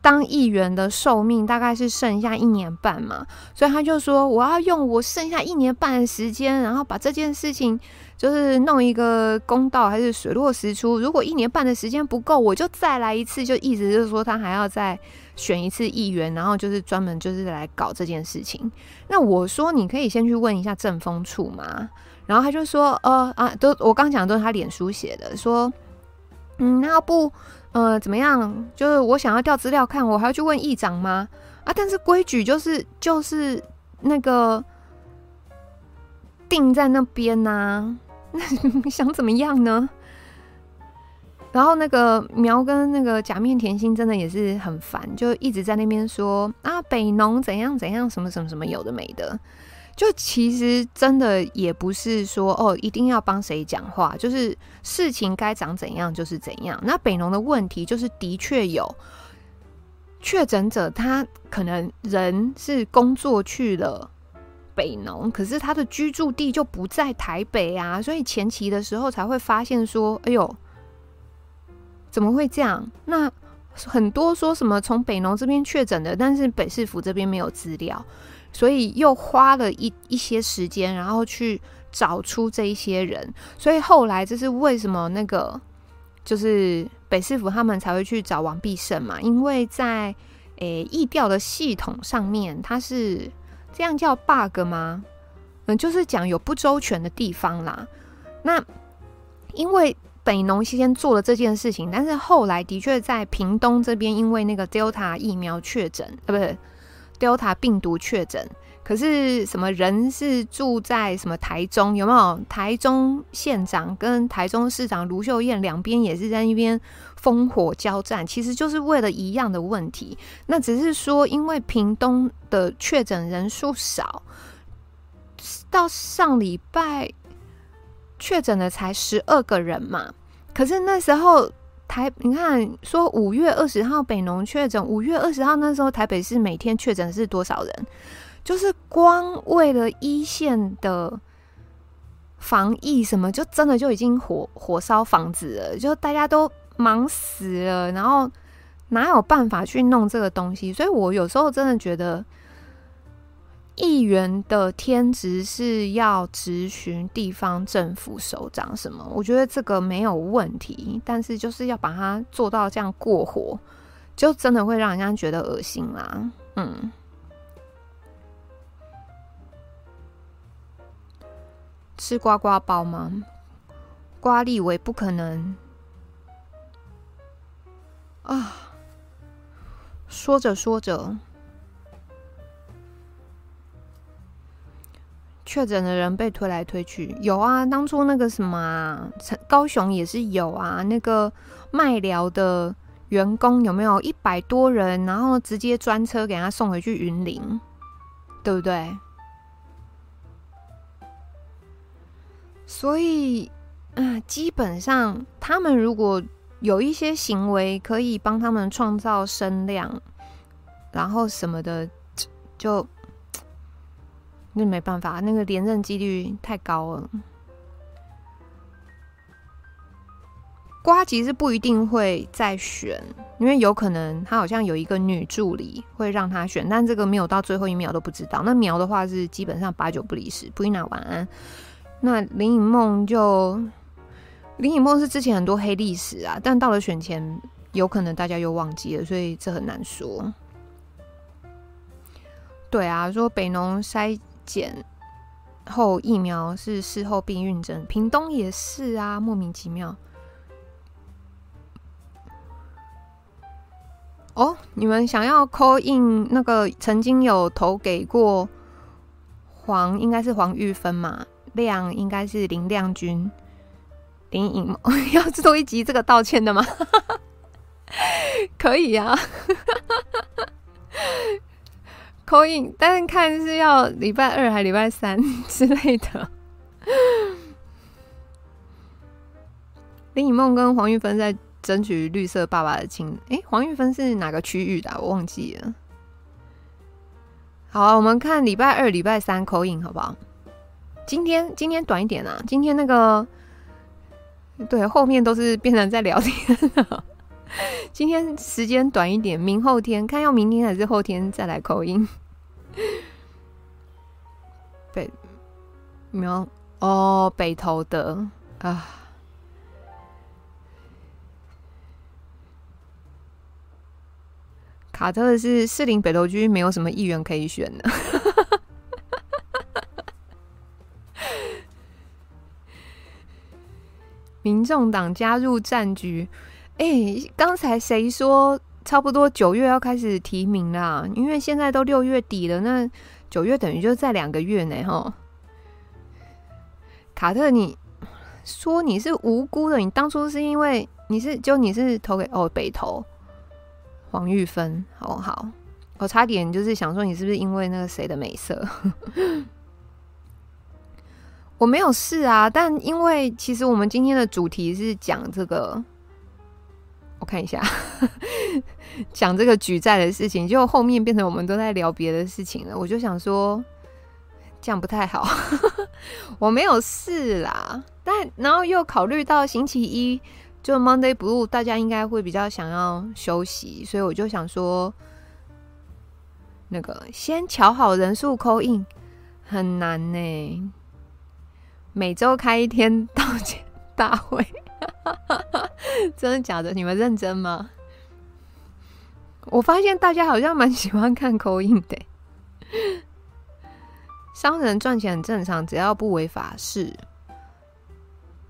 S1: 当议员的寿命大概是剩下一年半嘛，所以他就说我要用我剩下一年半的时间，然后把这件事情就是弄一个公道，还是水落石出。如果一年半的时间不够，我就再来一次，就意思就是说他还要再选一次议员，然后就是专门就是来搞这件事情。那我说你可以先去问一下政风处嘛，然后他就说呃啊，都我刚讲的都是他脸书写的说。嗯，那要不，呃，怎么样？就是我想要调资料看，我还要去问议长吗？啊，但是规矩就是就是那个定在那边呐、啊，(laughs) 那想怎么样呢？然后那个苗跟那个假面甜心真的也是很烦，就一直在那边说啊，北农怎样怎样，什么什么什么有的没的。就其实真的也不是说哦，一定要帮谁讲话，就是事情该长怎样就是怎样。那北农的问题就是的确有确诊者，他可能人是工作去了北农，可是他的居住地就不在台北啊，所以前期的时候才会发现说，哎呦。怎么会这样？那很多说什么从北农这边确诊的，但是北市府这边没有资料，所以又花了一一些时间，然后去找出这一些人。所以后来这是为什么那个就是北市府他们才会去找王必胜嘛？因为在诶疫调的系统上面，它是这样叫 bug 吗？嗯，就是讲有不周全的地方啦。那因为。北农先做了这件事情，但是后来的确在屏东这边，因为那个 Delta 疫苗确诊，呃，不是 Delta 病毒确诊，可是什么人是住在什么台中，有没有？台中县长跟台中市长卢秀燕两边也是在那边烽火交战，其实就是为了一样的问题。那只是说，因为屏东的确诊人数少，到上礼拜。确诊的才十二个人嘛，可是那时候台，你看说五月二十号北农确诊，五月二十号那时候台北市每天确诊是多少人？就是光为了一线的防疫什么，就真的就已经火火烧房子了，就大家都忙死了，然后哪有办法去弄这个东西？所以我有时候真的觉得。议员的天职是要质询地方政府首长什么？我觉得这个没有问题，但是就是要把它做到这样过火，就真的会让人家觉得恶心啦。嗯，吃瓜瓜包吗？瓜立委不可能啊！说着说着。确诊的人被推来推去，有啊，当初那个什么啊，高雄也是有啊，那个麦疗的员工有没有一百多人，然后直接专车给他送回去云林，对不对？所以，啊，基本上他们如果有一些行为可以帮他们创造声量，然后什么的，就。那没办法，那个连任几率太高了。瓜吉是不一定会再选，因为有可能他好像有一个女助理会让他选，但这个没有到最后一秒都不知道。那苗的话是基本上八九不离十。布依娜晚安。那林颖梦就林颖梦是之前很多黑历史啊，但到了选前有可能大家又忘记了，所以这很难说。对啊，说北农筛。检后疫苗是事后并验证，屏东也是啊，莫名其妙。哦，你们想要 call in 那个曾经有投给过黄，应该是黄玉芬嘛？亮应该是林亮君、林颖，(laughs) 要做一集这个道歉的吗？(laughs) 可以呀、啊。Call in，但是看是要礼拜二还礼拜三 (laughs) 之类的。林以梦跟黄玉芬在争取绿色爸爸的亲，哎、黄玉芬是哪个区域的、我忘记了。好、我们看礼拜二、礼拜三 call in 好不好？今天今天短一点啊，今天那个对，后面都是变成在聊天了。(laughs) 今天时间短一点，明后天看要明天还是后天再来口音。(laughs) 北苗哦，北投的啊，卡特是士林北投区没有什么议员可以选的。(laughs) 民众党加入战局。哎、刚才谁说差不多九月要开始提名啦？因为现在都六月底了，那九月等于就在两个月呢，哈。卡特，你说你是无辜的，你当初是因为你是就你是投给哦北投黄玉芬，好好，我差点就是想说你是不是因为那个谁的美色。(laughs) 我没有事啊，但因为其实我们今天的主题是讲这个，我看一下，(laughs) 讲这个举债的事情，就后面变成我们都在聊别的事情了。我就想说，这样不太好。(laughs) 我没有事啦，但然后又考虑到星期一就 Monday Blue，大家应该会比较想要休息，所以我就想说，那个先瞧好人数 call in 很难呢。每周开一天 (laughs) 道歉大会，(laughs) 真的假的？你们认真吗？我发现大家好像蛮喜欢看 call in 的。商人赚钱很正常，只要不违法事，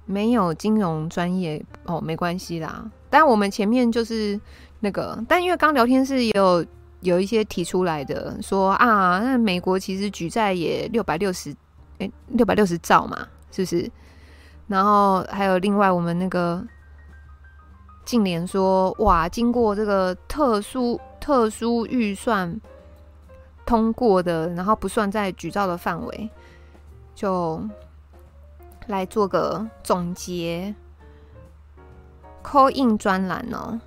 S1: 没有金融专业哦，没关系啦。但我们前面就是那个，但因为刚聊天室也有有一些提出来的，说啊，那美国其实举债也六百六十，哎，六百六十兆嘛。是不是？然后还有另外，我们那个静莲说，哇，经过这个特殊特殊预算通过的，然后不算在举照的范围，就来做个总结。call in 专栏哦，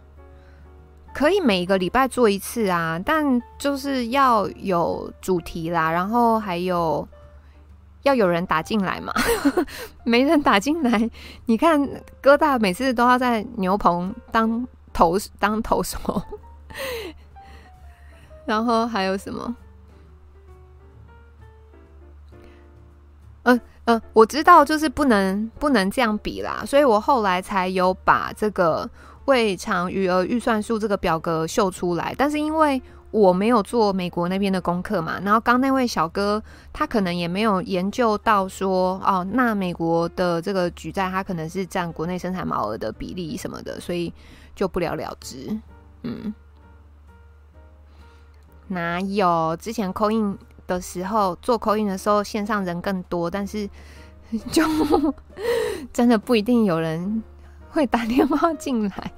S1: 可以每个礼拜做一次啊，但就是要有主题啦，然后还有。要有人打进来嘛？(laughs) 没人打进来，你看哥大每次都要在牛棚当投当投手，(laughs) 然后还有什么？嗯、嗯、我知道，就是不能不能这样比啦，所以我后来才有把这个未偿余额预算数这个表格秀出来，但是因为。我没有做美国那边的功课嘛，然后刚那位小哥他可能也没有研究到说哦，那美国的这个举债，它可能是占国内生产毛额的比例什么的，所以就不了了之。嗯，哪有之前 call in 的时候做 call in 的时候线上人更多，但是就 (laughs) 真的不一定有人会打电话进来。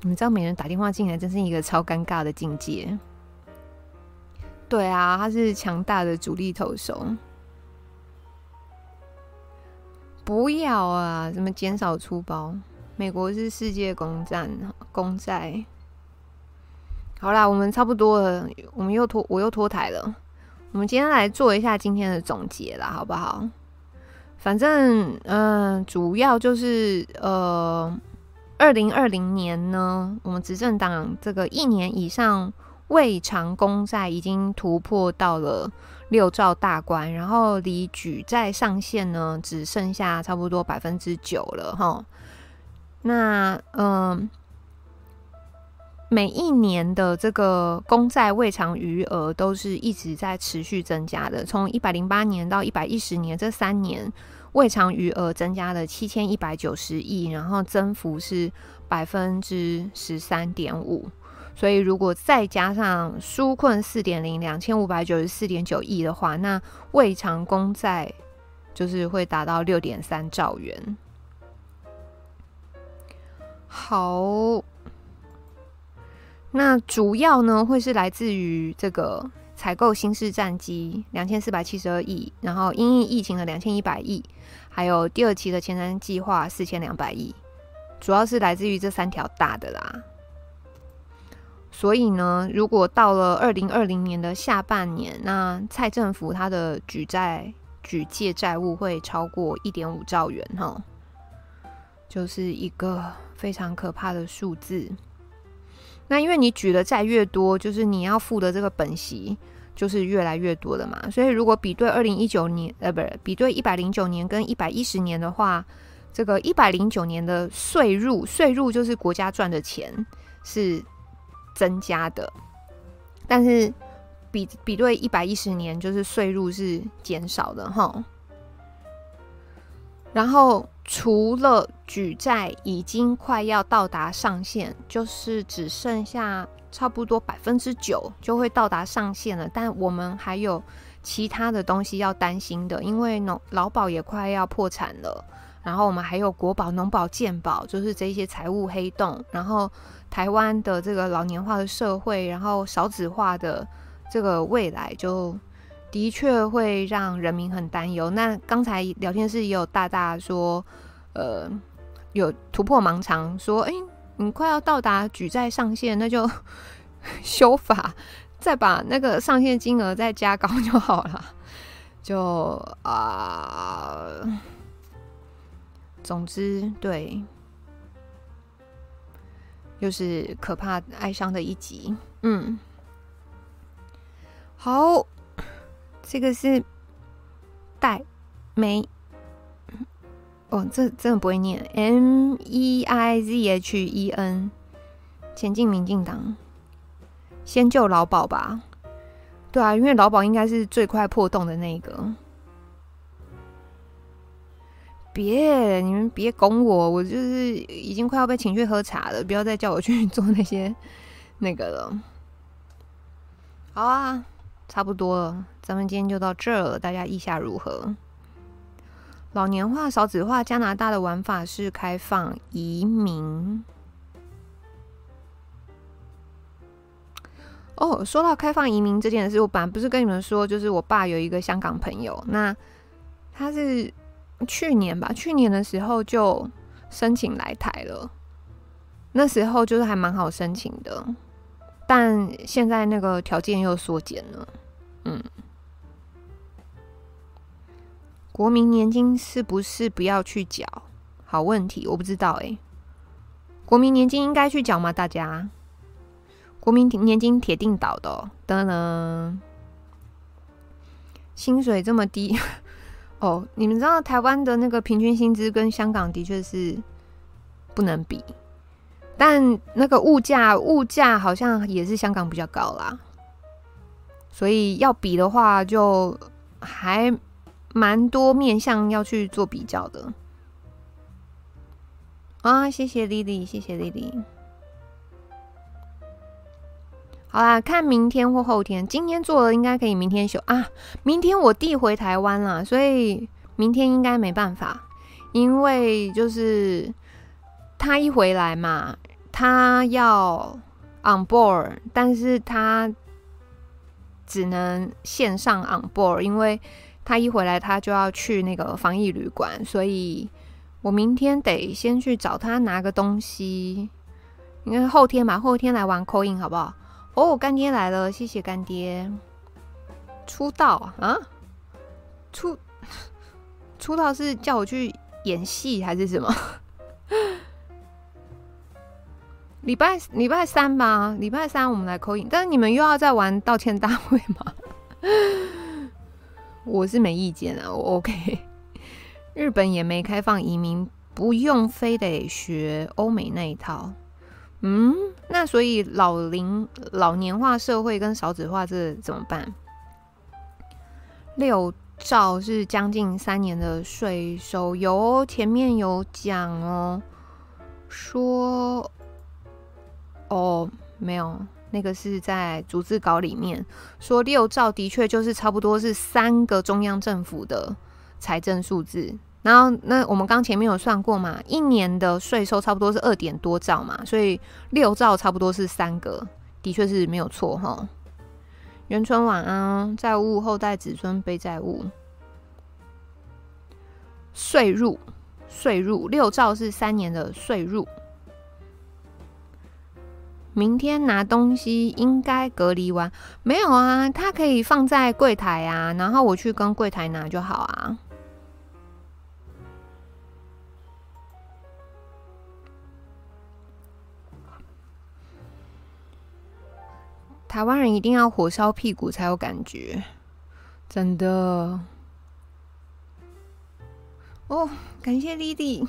S1: 你们知道，每人打电话进来真是一个超尴尬的境界。对啊，他是强大的主力投手。不要啊，怎么减少出包？美国是世界公战，公债。好啦，我们差不多了，我们又脱，我又脱台了。我们今天来做一下今天的总结啦，好不好？反正，嗯、主要就是，呃，二零二零年呢，我们执政党这个一年以上。未偿公债已经突破到了六兆大关，然后离举债上限呢，只剩下差不多百分之九了哈。那嗯、呃，每一年的这个公债未偿余额都是一直在持续增加的，从一百零八年到一百一十年这三年，未偿余额增加了七千一百九十亿，然后增幅是百分之十三点五。所以，如果再加上纾困四点零两千五百九十四点九亿的话，那未偿公债就是会达到六点三兆元。好，那主要呢会是来自于这个采购新式战机两千四百七十二亿，然后因应疫情的两千一百亿，还有第二期的前瞻计划四千两百亿，主要是来自于这三条大的啦。所以呢，如果到了二零二零年的下半年，那蔡政府他的举债举借债务会超过一点五兆元，哈，就是一个非常可怕的数字。那因为你举的债越多，就是你要付的这个本息就是越来越多的嘛。所以如果比对二零一九年，呃，不是比对一百零九年跟一百一十年的话，这个一百零九年的税入，税入就是国家赚的钱是。增加的，但是比比对一百一十年，就是税入是减少的哈。然后除了举债已经快要到达上限，就是只剩下差不多百分之九就会到达上限了，但我们还有其他的东西要担心的，因为农劳保也快要破产了，然后我们还有国保、农保、健保，就是这些财务黑洞，然后台湾的这个老年化的社会，然后少子化的这个未来就。的确会让人民很担忧。那刚才聊天室也有大大说，呃，有突破盲肠，说，哎，你快要到达举债上限，那就 (laughs) 修法，再把那个上限金额再加高就好了。(laughs) 就啊、总之，对，又是可怕哀伤的一集。嗯，好。这个是戴梅，哦，这真的不会念，M E I Z H E N，前进民进党，先救劳保吧。对啊，因为劳保应该是最快破洞的那一个。别，你们别拱我，我就是已经快要被请去喝茶了，不要再叫我去做那些 (laughs) 那个了。好啊。差不多了，咱们今天就到这儿了。大家意下如何？老年化、少子化，加拿大的玩法是开放移民。哦，说到开放移民这件事，我本来不是跟你们说，就是我爸有一个香港朋友，那他是去年吧，去年的时候就申请来台了。那时候就是还蛮好申请的。但现在那个条件又缩减了，嗯，国民年金是不是不要去缴？好问题，我不知道哎、国民年金应该去缴吗？大家，国民年金铁定倒的、喔，噔噔，薪水这么低哦，你们知道台湾的那个平均薪资跟香港的确是不能比。但那个物价，物价好像也是香港比较高啦，所以要比的话，就还蛮多面向要去做比较的。啊，谢谢丽丽，谢谢丽丽。好啦，看明天或后天，今天做了应该可以明天休啊。明天我弟回台湾了，所以明天应该没办法，因为就是他一回来嘛。他要 on board，但是他只能线上 on board，因为他一回来他就要去那个防疫旅馆，所以我明天得先去找他拿个东西。应该是后天吧，后天来玩 coin 好不好？哦，干爹来了，谢谢干爹。出道啊？出出道是叫我去演戏还是什么？礼拜礼拜三吧，礼拜三我们来 call in，但是你们又要在玩道歉大会吗？(laughs) 我是没意见啊，我 OK。(laughs) 日本也没开放移民，不用非得学欧美那一套。嗯，那所以老龄老年化社会跟少子化这怎么办？六兆是将近三年的税收，有前面有讲哦，说。哦，没有，那个是在逐字稿里面说六兆的确就是差不多是三个中央政府的财政数字。然后那我们刚前面有算过嘛，一年的税收差不多是二点多兆嘛，所以六兆差不多是三个，的确是没有错哈。元春晚安，债务后代子孙背债务，税入税入六兆是三年的税入。明天拿东西应该隔离完没有啊？他可以放在柜台啊，然后我去跟柜台拿就好啊。台湾人一定要火烧屁股才有感觉，真的。哦，感谢莉莉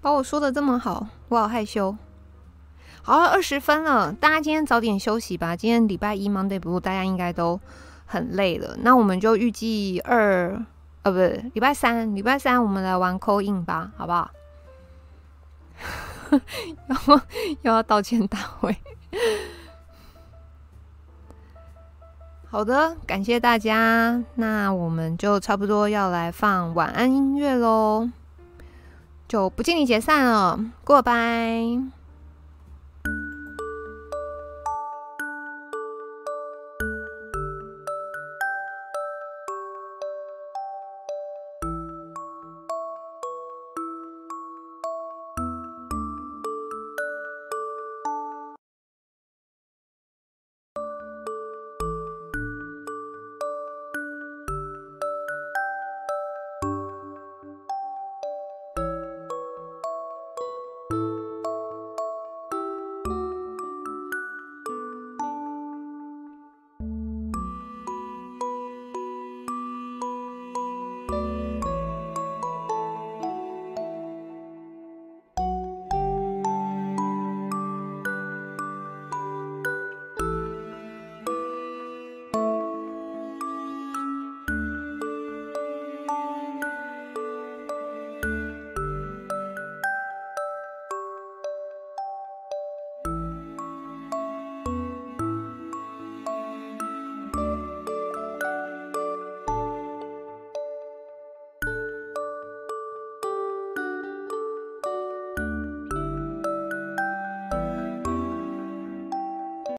S1: 把我说的这么好，我好害羞。好了，二十分了，大家今天早点休息吧。今天礼拜一 Monday Blue，大家应该都很累了。那我们就预计二呃，不是礼拜三，礼拜三我们来玩 call in 吧，好不好？(laughs) 然后又要道歉大会。好的，感谢大家，那我们就差不多要来放晚安音乐喽，就不敬你解散了，过拜。